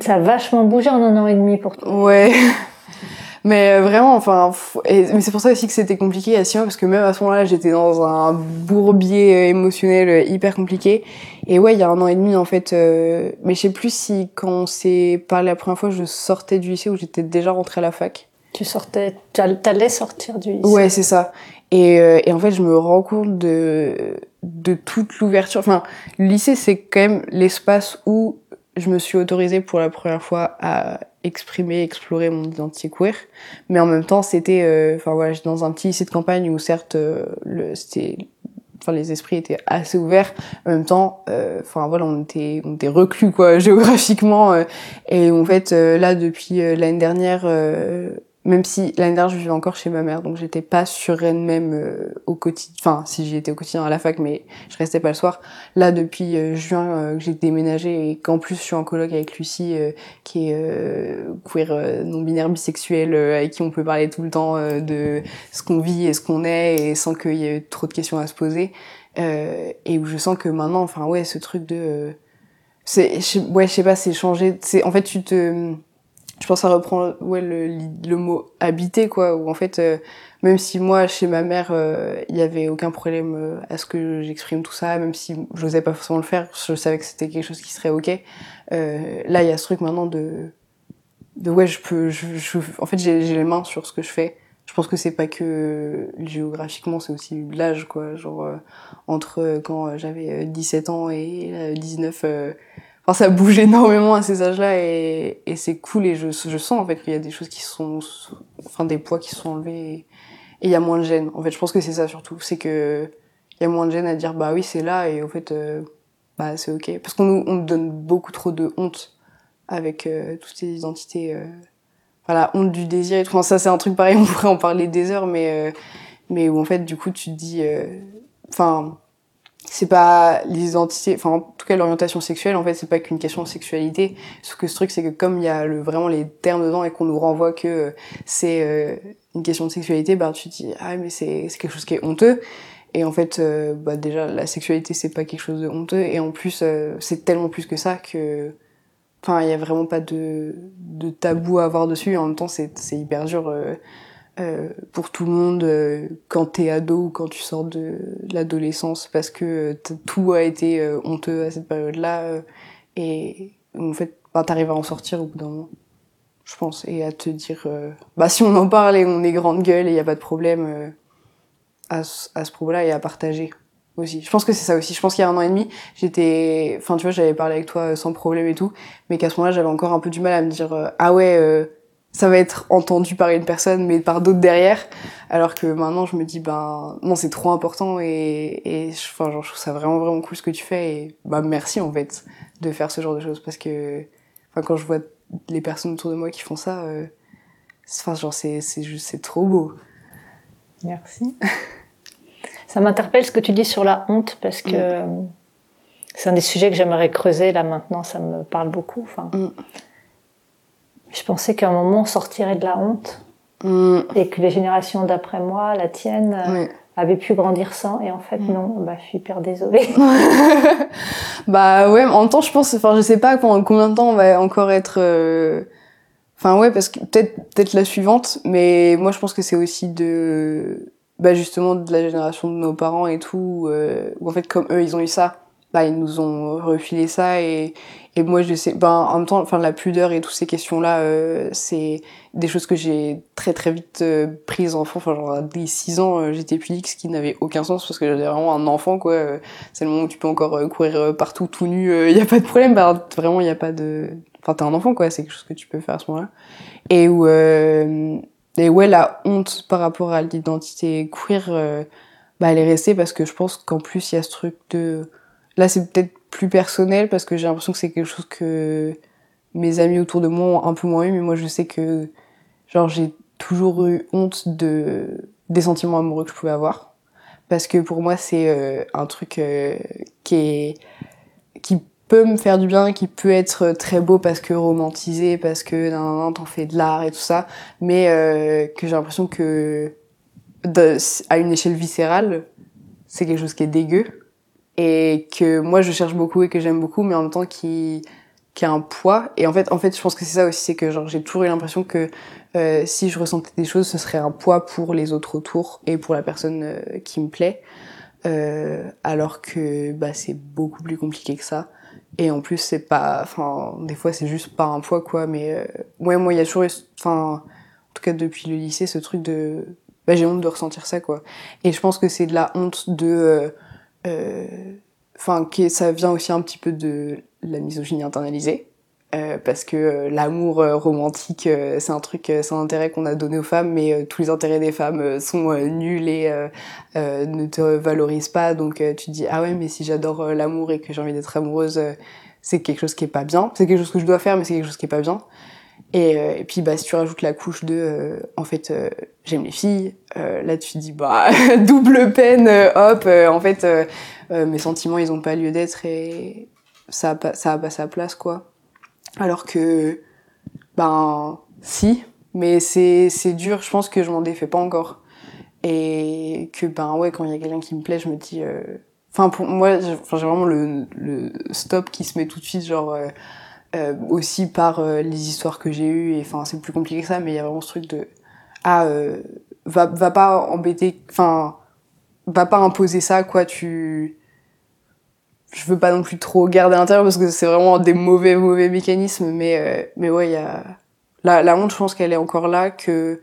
Ça a vachement bougé en un an et demi pour toi. Ouais. Mais euh, vraiment, enfin, et, mais c'est pour ça aussi que c'était compliqué à Sion parce que même à ce moment-là, j'étais dans un bourbier euh, émotionnel euh, hyper compliqué. Et ouais, il y a un an et demi, en fait, euh, mais je sais plus si quand on s'est parlé la première fois, je sortais du lycée ou j'étais déjà rentrée à la fac. Tu sortais, tu allais sortir du lycée. Ouais, c'est ça. Et, euh, et, en fait, je me rends compte de, de toute l'ouverture. Enfin, le lycée, c'est quand même l'espace où je me suis autorisée pour la première fois à exprimer, explorer mon identité queer. Mais en même temps, c'était, euh, enfin voilà, j'étais dans un petit lycée de campagne où certes, euh, le, c'était, enfin les esprits étaient assez ouverts. En même temps, enfin voilà, on était, on était reclus quoi, géographiquement. et en fait, là, depuis l'année dernière même si l'année dernière je vivais encore chez ma mère donc j'étais pas sur elle-même euh, au quotidien enfin si j'y étais au quotidien à la fac mais je restais pas le soir. Là depuis euh, juin euh, que j'ai déménagé et qu'en plus je suis en coloc avec Lucie qui est queer non binaire bisexuelle avec qui on peut parler tout le temps de ce qu'on vit et ce qu'on est et sans qu'il y ait trop de questions à se poser. Et où je sens que maintenant enfin ouais ce truc de c'est ouais je sais pas c'est changé. En fait tu te je pense à reprendre ouais, le, le mot habiter quoi où en fait euh, même si moi chez ma mère euh, il y avait aucun problème euh, à ce que j'exprime tout ça même si j'osais pas forcément le faire je savais que c'était quelque chose qui serait ok là il y a ce truc maintenant de de ouais je peux je, je en fait j'ai les mains sur ce que je fais je je pense que c'est pas que géographiquement, c'est aussi l'âge, quoi. Genre, euh, entre euh, quand j'avais 17 ans et 19, enfin, ça bouge énormément à ces âges-là et, et c'est cool et je, je sens, en fait, qu'il y a des choses qui sont, enfin, des poids qui sont enlevés et il y a moins de gêne. En fait, je pense que c'est ça surtout. C'est que, il y a moins de gêne à dire, bah oui, c'est là et au fait, bah c'est ok. Parce qu'on nous, on donne beaucoup trop de honte avec toutes ces identités voilà, honte du désir et tout. Enfin, ça, c'est un truc pareil, on pourrait en parler des heures, mais, euh, mais où en fait, du coup, tu te dis, euh, enfin, c'est pas les identités, enfin, en tout cas, l'orientation sexuelle, en fait, c'est pas qu'une question de sexualité. Sauf que ce truc, c'est que comme il y a le, vraiment les termes dedans et qu'on nous renvoie que euh, c'est une question de sexualité, bah, tu te dis, ah, mais c'est quelque chose qui est honteux. Et en fait, bah, déjà, la sexualité, c'est pas quelque chose de honteux. Et en plus, c'est tellement plus que ça que Enfin, il y a vraiment pas de, de tabou à avoir dessus. En même temps, c'est hyper dur euh, euh, pour tout le monde euh, quand t'es ado ou quand tu sors de, l'adolescence parce que tout a été euh, honteux à cette période-là. Euh, et en fait, bah, t'arrives à en sortir au bout d'un moment, je pense, et à te dire, bah si on en parle et on est grande gueule et il y a pas de problème à, à ce propos-là et à partager aussi. Je pense que c'est ça aussi. Je pense qu'il y a un an et demi, j'étais, enfin tu vois, j'avais parlé avec toi euh, sans problème et tout, mais qu'à ce moment-là, j'avais encore un peu du mal à me dire euh, ah ouais, euh, ça va être entendu par une personne, mais par d'autres derrière. Alors que maintenant, je me dis ben non, c'est trop important et, et enfin genre, je trouve ça vraiment vraiment cool ce que tu fais et bah merci en fait de faire ce genre de choses parce que enfin quand je vois les personnes autour de moi qui font ça, enfin genre c'est c'est juste c'est trop beau. Merci. Ça m'interpelle ce que tu dis sur la honte parce que mm. c'est un des sujets que j'aimerais creuser là maintenant, ça me parle beaucoup. Enfin, mm. Je pensais qu'à un moment on sortirait de la honte mm. et que les générations d'après moi, la tienne, euh, avaient pu grandir sans et en fait non, bah, je suis hyper désolée. bah ouais, en même temps je pense, enfin je sais pas pendant combien de temps on va encore être... Euh, enfin ouais, parce que peut-être peut-être la suivante, mais moi je pense que c'est aussi de bah justement de la génération de nos parents et tout, euh, où en fait comme eux ils ont eu ça, bah ils nous ont refilé ça et, et moi je sais, ben en même temps, enfin la pudeur et toutes ces questions-là, euh, c'est des choses que j'ai très très vite euh, prises enfant, enfin genre à 6 ans euh, j'étais pudique, ce qui n'avait aucun sens parce que j'étais vraiment un enfant quoi, euh, c'est le moment où tu peux encore courir partout tout nu, il y a pas de problème, bah vraiment il y a pas de, enfin t'es un enfant quoi, c'est quelque chose que tu peux faire à ce moment-là, et où et ouais, la honte par rapport à l'identité queer, euh, bah, elle est restée parce que je pense qu'en plus, il y a ce truc de... Là, c'est peut-être plus personnel parce que j'ai l'impression que c'est quelque chose que mes amis autour de moi ont un peu moins eu, mais moi, je sais que, genre, j'ai toujours eu honte de des sentiments amoureux que je pouvais avoir. Parce que pour moi, c'est euh, un truc euh, qui peut me faire du bien, qui peut être très beau parce que romantisé, parce que t'en fais de l'art et tout ça, mais euh, que j'ai l'impression que à une échelle viscérale, c'est quelque chose qui est dégueu et que moi je cherche beaucoup et que j'aime beaucoup, mais en même temps qui qui a un poids. Et en fait, en fait, je pense que c'est ça aussi, c'est que genre j'ai toujours eu l'impression que euh, si je ressentais des choses, ce serait un poids pour les autres autour et pour la personne euh, qui me plaît. Euh, alors que bah, c'est beaucoup plus compliqué que ça. Et en plus, c'est pas, enfin, des fois, c'est juste pas un poids, quoi. Mais euh, ouais, moi, il y a toujours, enfin, en tout cas depuis le lycée, ce truc de, bah, j'ai honte de ressentir ça, quoi. Et je pense que c'est de la honte de, euh, enfin, que ça vient aussi un petit peu de la misogynie internalisée. Euh, parce que euh, l'amour euh, romantique, c'est un truc, c'est un intérêt qu'on a donné aux femmes, mais tous les intérêts des femmes sont nuls et ne te valorisent pas. Donc tu te dis ah ouais, mais si j'adore l'amour et que j'ai envie d'être amoureuse, c'est quelque chose qui est pas bien. C'est quelque chose que je dois faire, mais c'est quelque chose qui est pas bien. Et, et, puis bah si tu rajoutes la couche de en fait j'aime les filles, là tu te dis bah double peine, hop, en fait mes sentiments ils ont pas lieu d'être et ça a pas, ça a pas sa place quoi. Alors que, ben, si, mais c'est, c'est dur, je pense que je m'en défais pas encore. Et que, ben, ouais, quand il y a quelqu'un qui me plaît, je me dis, euh... enfin, pour moi, j'ai vraiment le, le stop qui se met tout de suite, genre, euh, aussi par euh, les histoires que j'ai eues, et enfin, c'est plus compliqué que ça, mais il y a vraiment ce truc de, ah, euh, va, va pas embêter, enfin, va pas imposer ça, quoi, tu, je veux pas non plus trop garder à l'intérieur parce que c'est vraiment des mauvais mauvais mécanismes mais euh, mais ouais il y a la, la honte je pense qu'elle est encore là que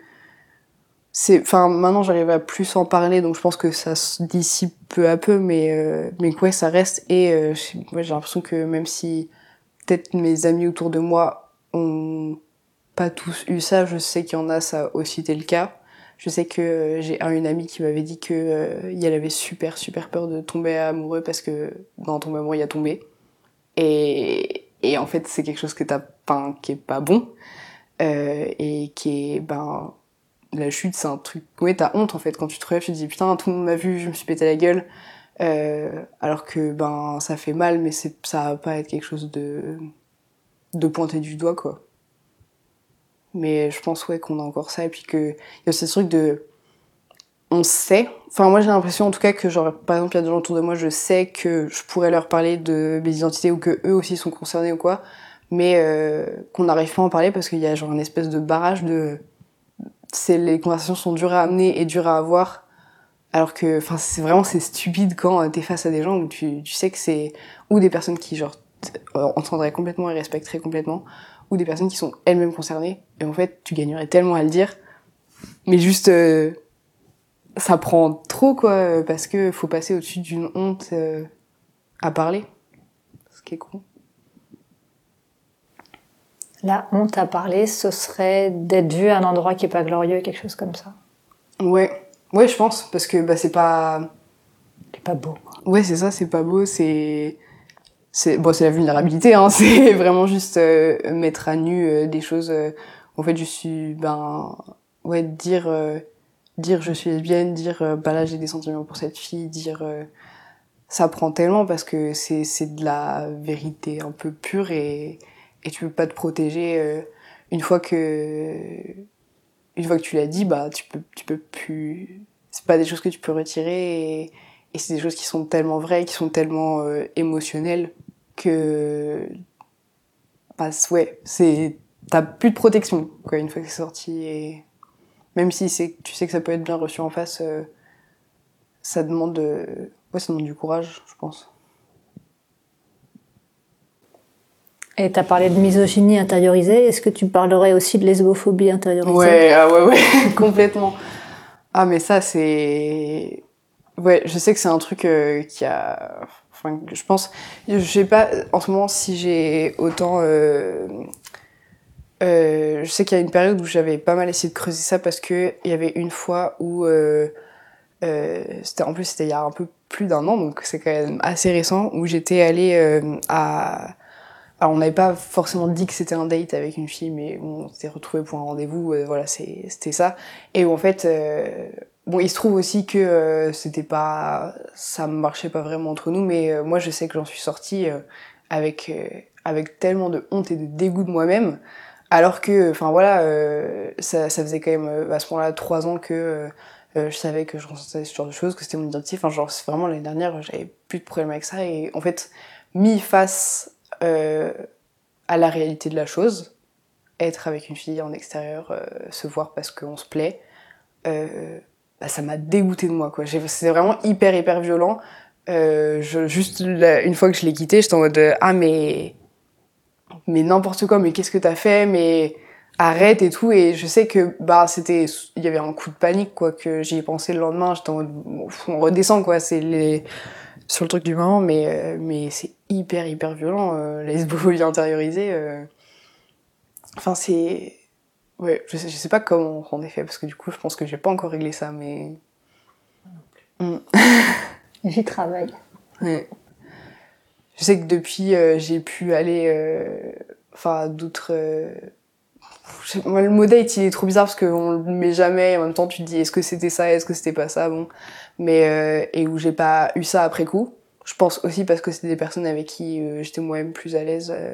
c'est enfin maintenant j'arrive à plus en parler donc je pense que ça se dissipe peu à peu mais euh, mais ouais ça reste et euh, j'ai l'impression que même si peut-être mes amis autour de moi ont pas tous eu ça je sais qu'il y en a ça a aussi été le cas je sais que euh, j'ai un une amie qui m'avait dit que euh, elle avait super super peur de tomber amoureux parce que dans tomber amoureux il y a tombé et et en fait c'est quelque chose que t'as pas qui est pas bon euh, et qui est ben la chute, c'est un truc. Ouais, t'as honte en fait quand tu te relèves, tu te dis putain, tout le monde m'a vu, je me suis pété la gueule. Euh, alors que ben ça fait mal, mais c'est ça va pas être quelque chose de de pointer du doigt quoi. Mais je pense ouais qu'on a encore ça et puis que il y a ce truc de on sait. Enfin moi j'ai l'impression en tout cas que genre par exemple il y a des gens autour de moi, je sais que je pourrais leur parler de mes identités ou que eux aussi sont concernés ou quoi, mais euh, qu'on n'arrive pas à en parler parce qu'il y a genre une espèce de barrage de c'est les conversations sont dures à amener et dures à avoir alors que enfin c'est vraiment c'est stupide quand euh, t'es face à des gens où tu, tu sais que c'est ou des personnes qui genre euh, entendraient complètement et respecteraient complètement ou des personnes qui sont elles-mêmes concernées et en fait tu gagnerais tellement à le dire. Mais juste euh, ça prend trop quoi parce que faut passer au-dessus d'une honte à parler. Ce qui est con. La honte à parler, ce serait d'être vu à un endroit qui est pas glorieux, quelque chose comme ça. Ouais, ouais, je pense, parce que bah, c'est pas. C'est pas beau. Ouais, c'est ça, c'est pas beau, c'est. C'est bon, c'est la vulnérabilité, hein, c'est vraiment juste euh, mettre à nu euh, des choses. Euh, en fait, je suis. Ben. Ouais, dire. dire je suis lesbienne, dire bah là j'ai des sentiments pour cette fille, dire. ça prend tellement parce que c'est de la vérité un peu pure et et tu peux pas te protéger euh, une fois que une fois que tu l'as dit bah tu peux tu peux plus c'est pas des choses que tu peux retirer et, c'est des choses qui sont tellement vraies qui sont tellement euh, émotionnelles que bah ouais c'est t'as plus de protection quoi une fois que c'est sorti et même si tu sais que ça peut être bien reçu en face euh, ça demande ouais ça demande du courage je pense Et tu as parlé de misogynie intériorisée. Est-ce que tu parlerais aussi de lesbophobie intériorisée? Ouais, ah ouais, ouais, complètement. Ah, mais ça, c'est. Ouais, je sais que c'est un truc euh, qui a. Enfin, je pense. Je sais pas en ce moment si j'ai autant. Euh... Euh, je sais qu'il y a une période où j'avais pas mal essayé de creuser ça parce que il y avait une fois où. C'était en plus c'était il y a un peu plus d'un an donc c'est quand même assez récent où j'étais allée à alors on n'avait pas forcément dit que c'était un date avec une fille, mais on s'était retrouvé pour un rendez-vous, euh, voilà, c'était ça. Et en fait, euh, bon, il se trouve aussi que euh, c'était pas, ça marchait pas vraiment entre nous, mais moi je sais que j'en suis sortie avec avec tellement de honte et de dégoût de moi-même, alors que, enfin voilà, ça, ça, faisait quand même à ce moment-là trois ans que je savais que je ressentais ce genre de choses, que c'était mon identité. Enfin genre vraiment l'année dernière, j'avais plus de problème avec ça et en fait mis face euh, à la réalité de la chose, être avec une fille en extérieur, euh, se voir parce qu'on se plaît, euh, bah, ça m'a dégoûté de moi. C'était vraiment hyper, hyper violent. Juste une fois que je l'ai quitté, j'étais en mode Ah, mais. Mais n'importe quoi, mais qu'est-ce que t'as fait? Mais arrête et tout. Et je sais que bah c'était. Il y avait un coup de panique, quoi, que j'y ai pensé le lendemain. J'étais en mode On redescend, quoi. C'est les sur le truc du moment, mais, euh, mais c'est hyper, hyper violent, euh, la lesbophobie intériorisée. Euh. Enfin, c'est. Ouais, je sais, je sais pas comment on est fait, parce que du coup, je pense que j'ai pas encore réglé ça, mais. Mm. J'y travaille. Ouais. Je sais que depuis, j'ai pu aller. Enfin, d'autres. Le mot date, il est trop bizarre parce qu'on le met jamais. En même temps, tu te dis, est-ce que c'était ça, est-ce que c'était pas ça Bon mais euh, et où j'ai pas eu ça après coup. Je pense aussi parce que c'était des personnes avec qui euh, j'étais moi-même plus à l'aise, euh,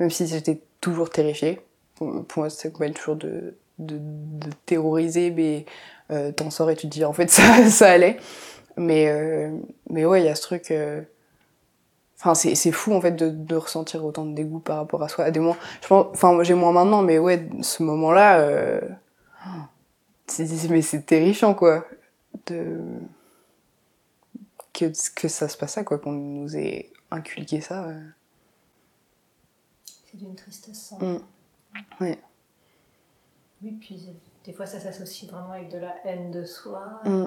même si j'étais toujours terrifiée. Pour, moi, quand même toujours de, de, terroriser, mais t'en sors et tu te dis en fait ça, ça allait. Mais, mais ouais, il y a ce truc. Enfin, c'est, c'est fou en fait de, de ressentir autant de dégoût par rapport à soi. À des moments, je pense, enfin, j'ai moins maintenant, mais ouais, ce moment-là, c'est, mais c'est terrifiant quoi. De que, que ça se passe ça, quoi, qu'on nous ait inculqué ça. C'est d'une tristesse sans. Mm. Ouais. Oui, puis Des fois, ça s'associe vraiment avec de la haine de soi. Mm.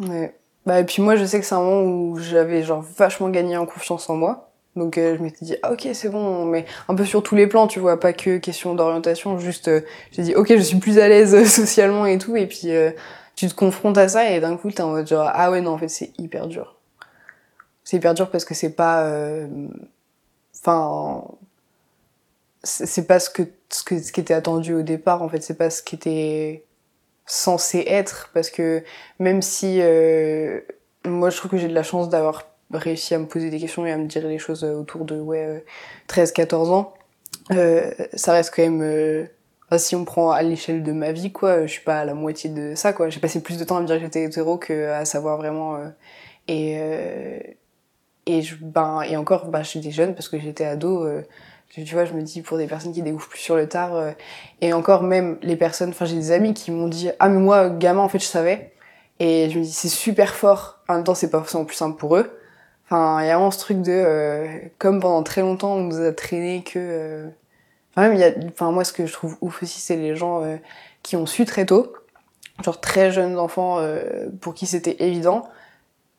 Ouais. Bah, et puis moi, je sais que c'est un moment où j'avais genre vachement gagné en confiance en moi. Donc euh, je m'étais dit, ah, ok, c'est bon, mais un peu sur tous les plans, tu vois, pas que question d'orientation, juste, euh, j'ai dit, ok, je suis plus à l'aise euh, socialement et tout, et puis tu te confrontes à ça, et d'un coup, t'es en mode genre, ah ouais, non, en fait, c'est hyper dur. C'est hyper dur parce que c'est pas... Enfin... c'est pas ce que, ce que ce qui était attendu au départ, en fait, c'est pas ce qui était censé être, parce que même si... moi, je trouve que j'ai de la chance d'avoir réussi à me poser des questions et à me dire les choses autour de ouais, 13-14 ans, euh, ça reste quand même... Euh, si on prend à l'échelle de ma vie, quoi, je suis pas à la moitié de ça, quoi. J'ai passé plus de temps à me dire que j'étais hétéro qu'à savoir vraiment... Euh, et, et, je, ben, et encore, bah, j'étais jeune parce que j'étais ado tu vois, je me dis pour des personnes qui découvrent plus sur le tard, et encore même les personnes, enfin j'ai des amis qui m'ont dit ah mais moi gamin en fait je savais, et je me dis c'est super fort, en même temps c'est pas forcément plus simple pour eux, Enfin, il y a vraiment ce truc de, euh, comme pendant très longtemps, on nous a traîné que. Euh... Enfin, même, il y a, enfin, moi, ce que je trouve ouf aussi, c'est les gens euh, qui ont su très tôt, genre très jeunes enfants, euh, pour qui c'était évident,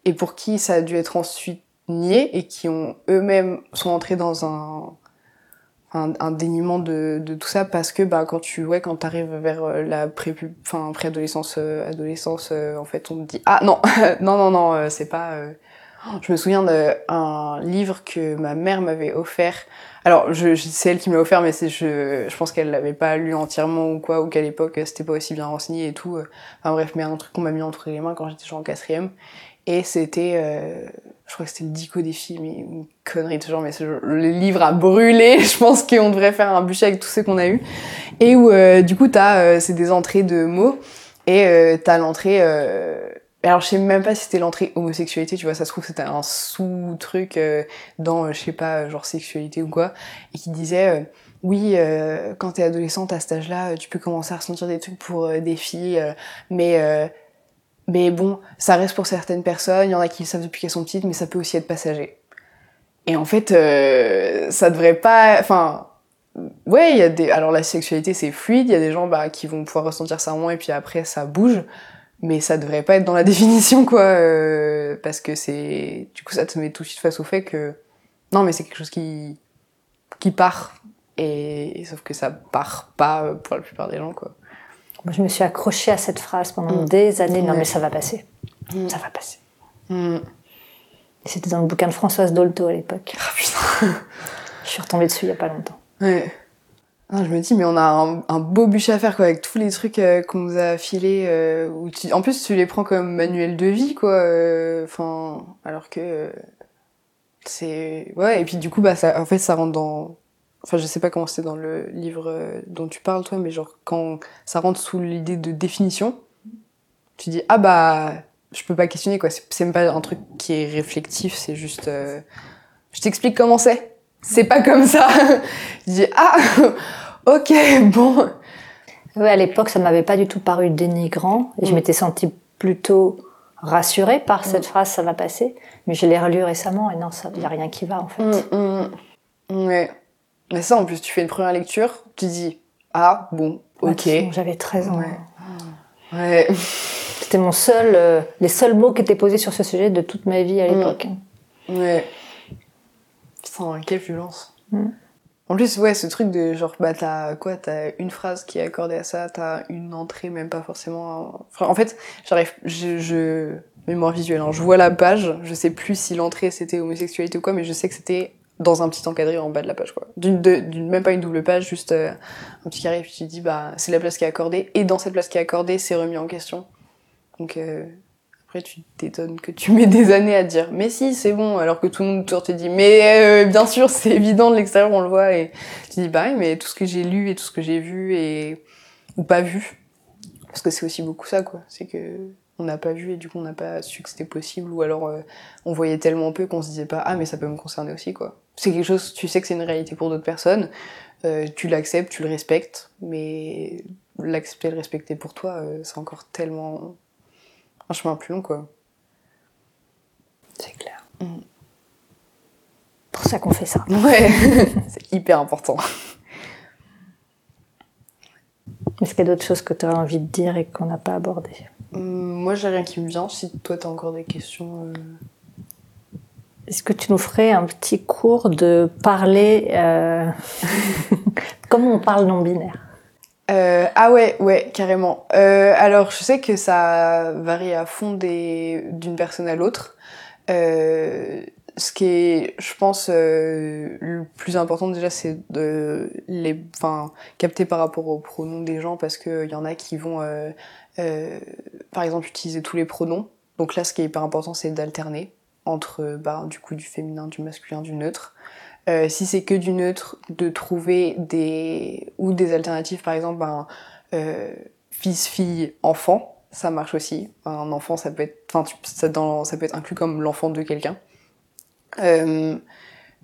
et pour qui ça a dû être ensuite nié, et qui ont eux-mêmes sont entrés dans un, un, un déniement de, de, tout ça, parce que bah, quand tu ouais, quand arrives vers la pré enfin, préadolescence, adolescence, en fait, on te dit Ah non, non, non, non, c'est pas je me souviens d'un livre que ma mère m'avait offert. Alors, je, c'est elle qui m'a offert, mais c'est, je, je pense qu'elle l'avait pas lu entièrement ou quoi, ou qu'à l'époque c'était pas aussi bien renseigné et tout. Enfin bref, mais un truc qu'on m'a mis entre les mains quand j'étais genre en quatrième. Et c'était, euh, je crois que c'était le dico des filles, mais une connerie de genre, mais c'est le livre a brûlé. Je pense qu'on devrait faire un bûcher avec tous ceux qu'on a eu. Et où, euh, du coup, t'as, euh, c'est des entrées de mots. Et euh, t'as l'entrée alors je sais même pas si c'était l'entrée homosexualité, tu vois, ça se trouve c'était un sous-truc euh, dans, euh, je sais pas, genre sexualité ou quoi, et qui disait, euh, oui, quand t'es adolescente à cet âge-là, tu peux commencer à ressentir des trucs pour des filles, mais, mais bon, ça reste pour certaines personnes, il y en a qui le savent depuis qu'elles sont petites, mais ça peut aussi être passager. Et en fait, ça devrait pas, enfin, ouais, il y a des, alors la sexualité c'est fluide, il y a des gens bah, qui vont pouvoir ressentir ça moins et puis après ça bouge. Mais ça devrait pas être dans la définition quoi euh, parce que c'est du coup ça te met tout de suite face au fait que non mais c'est quelque chose qui qui part. Et, sauf que ça part pas pour la plupart des gens quoi moi je me suis accrochée à cette phrase pendant mm. des années non mais ça va passer mm. ça va passer mm. et c'était dans le bouquin de Françoise Dolto à l'époque ah putain je suis retombée dessus il y a pas longtemps ouais je me dis, mais on a un, beau bûcher à faire, quoi, avec tous les trucs euh, qu'on nous a filés. Euh, où En plus, tu les prends comme manuel de vie, quoi. Euh, alors que c'est ouais. Et puis du coup, bah, ça, en fait, ça rentre dans. Enfin, je sais pas comment c'est dans le livre dont tu parles, toi, mais genre quand ça rentre sous l'idée de définition, tu dis ah bah, je peux pas questionner, quoi. C'est même pas un truc qui est réflectif, c'est juste. je t'explique comment c'est. C'est pas comme ça. je dis ah ok, bon. Oui, à l'époque, ça m'avait pas du tout paru dénigrant et je mm. m'étais sentie plutôt rassurée par mm. cette phrase, ça va passer. Mais je l'ai relu récemment et non, il n'y a rien qui va en fait. Mm, ouais. Mais ça, en plus, tu fais une première lecture, tu dis ah bon, ok. J'avais 13 ans. Ouais. C'était mon seul, euh, les seuls mots qui étaient posés sur ce sujet de toute ma vie à l'époque. Ouais. Putain, quelle violence. En plus, ouais, ce truc de genre, bah, t'as quoi T'as une phrase qui est accordée à ça, t'as une entrée, même pas forcément. Enfin, en fait, j'arrive. Je, je. Mémoire visuelle, hein, je vois la page, je sais plus si l'entrée c'était homosexualité ou quoi, mais je sais que c'était dans un petit encadré en bas de la page, quoi. D'une, même pas une double page, juste euh, un petit carré, puis tu dis, bah, c'est la place qui est accordée, et dans cette place qui est accordée, c'est remis en question. Donc, euh, après, tu t'étonnes que tu mets des années à dire mais si, c'est bon, alors que tout le monde autour te dit mais euh, bien sûr, c'est évident de l'extérieur, on le voit. Et tu dis bah mais tout ce que j'ai lu et tout ce que j'ai vu et ou pas vu, parce que c'est aussi beaucoup ça quoi, c'est que on n'a pas vu et du coup on n'a pas su que c'était possible ou alors euh, on voyait tellement peu qu'on se disait pas ah mais ça peut me concerner aussi quoi. C'est quelque chose, tu sais que c'est une réalité pour d'autres personnes, euh, tu l'acceptes, tu le respectes, mais l'accepter, le respecter pour toi, c'est encore tellement un chemin plus long, quoi. C'est clair. Mm. Pour ça qu'on fait ça. Ouais, c'est hyper important. Est-ce qu'il y a d'autres choses que tu as envie de dire et qu'on n'a pas abordées? Hum, Moi, j'ai rien qui me vient. Si toi, tu as encore des questions. Euh. Est-ce que tu nous ferais un petit cours de parler euh... comment on parle non-binaire? Euh, ah ouais, ouais, carrément. Euh, alors, je sais que ça varie à fond d'une personne à l'autre. Ce qui est, je pense, le plus important déjà, c'est de les, capter par rapport aux pronoms des gens parce qu'il y en a qui vont, par exemple, utiliser tous les pronoms. Donc là, ce qui est hyper important, c'est d'alterner entre, bah, du coup, du féminin, du masculin, du neutre. Euh, si c'est que du neutre, de trouver des ou des alternatives, par exemple, ben, euh, fils, fille, enfant, ça marche aussi. Un enfant, ça peut être, enfin, ça, peut être inclus comme l'enfant de quelqu'un. Euh,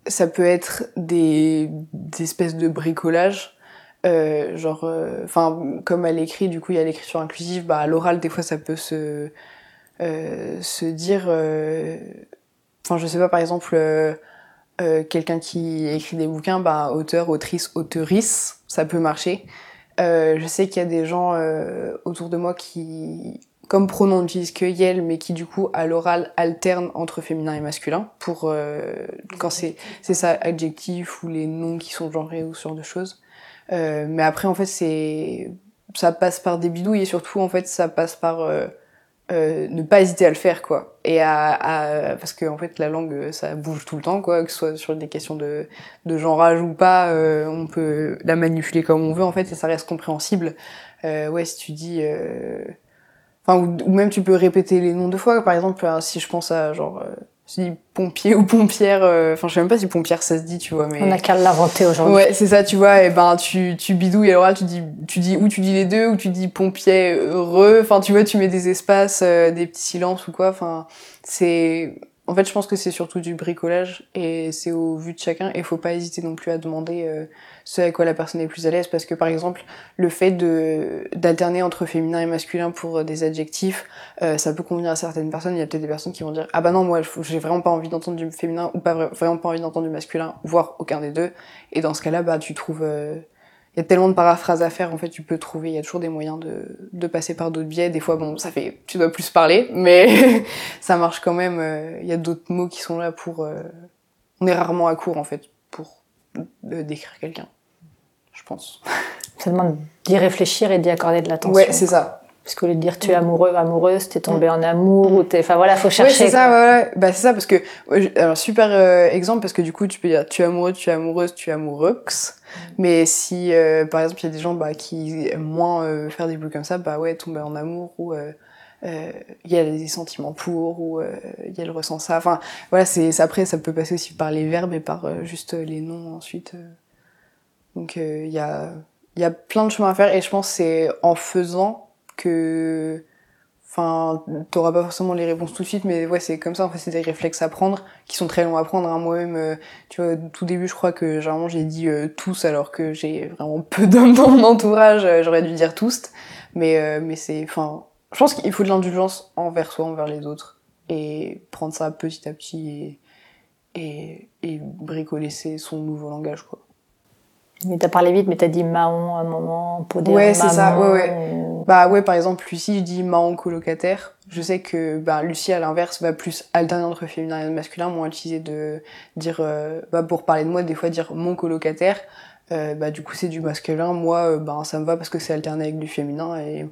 ça peut être des, des espèces de bricolage. Genre, enfin, comme à l'écrit, du coup, il y a l'écriture inclusive. Bah, à l'oral, des fois, ça peut se se dire. Enfin, je sais pas, par exemple euh, quelqu'un qui écrit des bouquins, bah, auteur, autrice, auteurice, ça peut marcher. Euh, je sais qu'il y a des gens euh, autour de moi qui, comme pronom, n'utilisent que yel, mais qui du coup à l'oral alternent entre féminin et masculin pour euh, quand c'est ça adjectif ou les noms qui sont genrés ou ce genre de choses. Euh, mais après en fait c'est ça passe par des bidouilles et surtout en fait ça passe par euh, ne pas hésiter à le faire quoi. Et à, parce que en fait la langue ça bouge tout le temps quoi que ce soit sur des questions de de genrage ou pas euh, on peut la manipuler comme on veut en fait et ça reste compréhensible. Euh, ouais si tu dis euh, enfin ou, ou, même tu peux répéter les noms deux fois. Par exemple si je pense à genre je dis pompier ou pompière, euh, enfin je sais même pas si pompière ça se dit, tu vois. Mais... On a qu'à l'inventer aujourd'hui. Ouais, c'est ça, tu vois, et ben tu, tu bidouilles à l'oral, tu dis, tu dis, ou tu dis les deux, ou tu dis pompier heureux, enfin tu vois, tu mets des espaces, euh, des petits silences ou quoi, enfin c'est en fait, je pense que c'est surtout du bricolage et c'est au vu de chacun. Et faut pas hésiter non plus à demander euh, ce à quoi la personne est plus à l'aise, parce que par exemple, le fait de d'alterner entre féminin et masculin pour des adjectifs, euh, ça peut convenir à certaines personnes. Il y a peut-être des personnes qui vont dire ah bah non moi j'ai vraiment pas envie d'entendre du féminin ou pas vraiment pas envie d'entendre du masculin, voire aucun des deux. Et dans ce cas-là, bah tu trouves euh, il y a tellement de paraphrases à faire, en fait, tu peux trouver, il y a toujours des moyens de, de passer par d'autres biais. Des fois, bon, ça fait, tu dois plus parler, mais ça marche quand même. Euh, il y a d'autres mots qui sont là pour. Euh, on est rarement à court, en fait, pour décrire quelqu'un, je pense. Ça demande d'y réfléchir et d'y accorder de l'attention. Ouais, c'est ça. Parce qu'au lieu de dire tu es amoureux, amoureuse, t'es tombé en amour, ou t'es. Enfin voilà, faut chercher. Ouais, c'est ça, ouais, Bah, c'est ça, parce que. Alors, super euh, exemple, parce que du coup, tu peux dire tu es amoureux, tu es amoureuse, tu es amoureux. Mais si, euh, par exemple, il y a des gens bah, qui aiment moins euh, faire des bouts comme ça, bah ouais, tomber en amour, ou il y a des sentiments pour, ou il y a le ressent ça. Enfin, voilà, c'est après, ça peut passer aussi par les verbes et par juste les noms ensuite. Donc, il y, a, y a plein de chemins à faire, et je pense c'est en faisant que enfin t'auras pas forcément les réponses tout de suite mais ouais c'est comme ça en fait c'est des réflexes à prendre qui sont très longs à prendre hein. moi-même euh, tu vois tout début je crois que généralement j'ai dit euh, tous alors que j'ai vraiment peu d'hommes dans mon entourage euh, j'aurais dû dire tous mais mais c'est enfin je pense qu'il faut de l'indulgence envers soi envers les autres et prendre ça petit à petit et et, et bricoler son nouveau langage quoi mais t'as parlé vite, mais t'as dit Mahon à un moment pour dire Ouais, c'est ça, ouais, ouais. Bah ouais, par exemple, Lucie, je dis Mahon colocataire. Je sais que bah, Lucie, à l'inverse, va plus alterner entre féminin et masculin, moins utiliser de dire, euh, bah, pour parler de moi, des fois dire mon colocataire. Euh, bah du coup c'est du masculin moi euh, bah, ça me va parce que c'est alterné avec du féminin et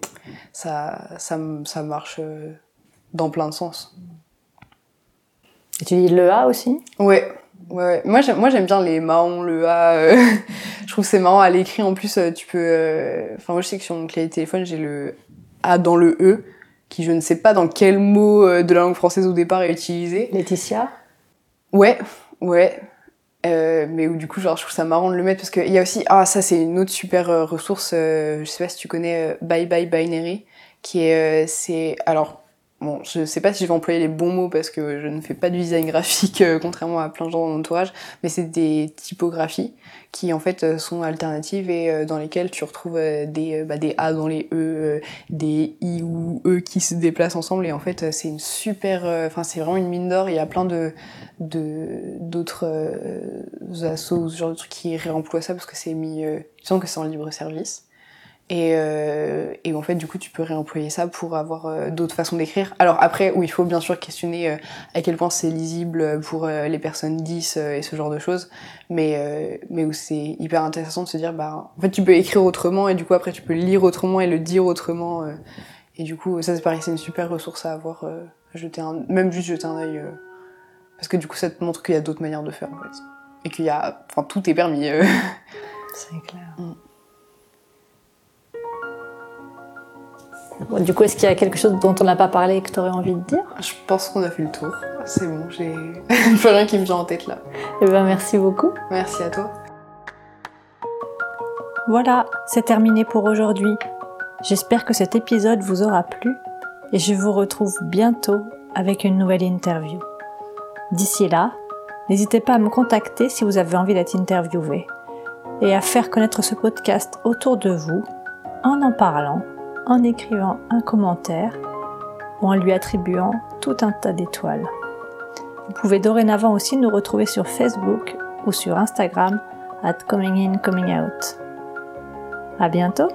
ça ça, ça marche euh, dans plein de sens et tu dis le A aussi? Ouais Ouais, moi j'aime moi j'aime bien les Mahon, le A. Euh, je trouve c'est marrant à l'écrit en plus euh, tu peux euh, enfin moi je sais que sur mon clavier téléphone, j'ai le A dans le E qui je ne sais pas dans quel mot de la langue française au départ est utilisé. Laetitia? Ouais, ouais. mais où du coup genre je trouve ça marrant de le mettre parce qu'il y a aussi ah ça c'est une autre super ressource je sais pas si tu connais Bye Bye Binary qui est c'est alors Bon, je sais pas si je vais employer les bons mots parce que je ne fais pas de design graphique, euh, contrairement à plein de gens dans mon entourage, mais c'est des typographies qui en fait euh, sont alternatives et euh, dans lesquelles tu retrouves des, bah, des A dans les E, des I ou E qui se déplacent ensemble et en fait c'est une super, enfin c'est vraiment une mine d'or. Il y a plein de d'autres assos ou ce genre de trucs qui réemploient ça parce que c'est mis, je sens que c'est en libre service. Et, euh, et, en fait, du coup, tu peux réemployer ça pour avoir euh, d'autres façons d'écrire. Alors après, où il faut bien sûr questionner euh, à quel point c'est lisible pour les personnes 10 et ce genre de choses, mais, mais où c'est hyper intéressant de se dire, bah, en fait, tu peux écrire autrement et du coup, après, tu peux lire autrement et le dire autrement. et du coup, ça, c'est pareil, c'est une super ressource à avoir, jeter un, même juste jeter un œil. parce que du coup, ça te montre qu'il y a d'autres manières de faire, en fait. Et qu'il y a, enfin, tout est permis. c'est clair. Mm. Du coup, est-ce qu'il y a quelque chose dont on n'a pas parlé et que tu aurais envie de dire? Je pense qu'on a fait le tour. C'est bon, j'ai plus rien qui me vient en tête là. Eh ben, merci beaucoup. Merci à toi. Voilà, c'est terminé pour aujourd'hui. J'espère que cet épisode vous aura plu et je vous retrouve bientôt avec une nouvelle interview. D'ici là, n'hésitez pas à me contacter si vous avez envie d'être interviewé et à faire connaître ce podcast autour de vous en en parlant en écrivant un commentaire ou en lui attribuant tout un tas d'étoiles. Vous pouvez dorénavant aussi nous retrouver sur Facebook ou sur Instagram at coming in coming out. À bientôt!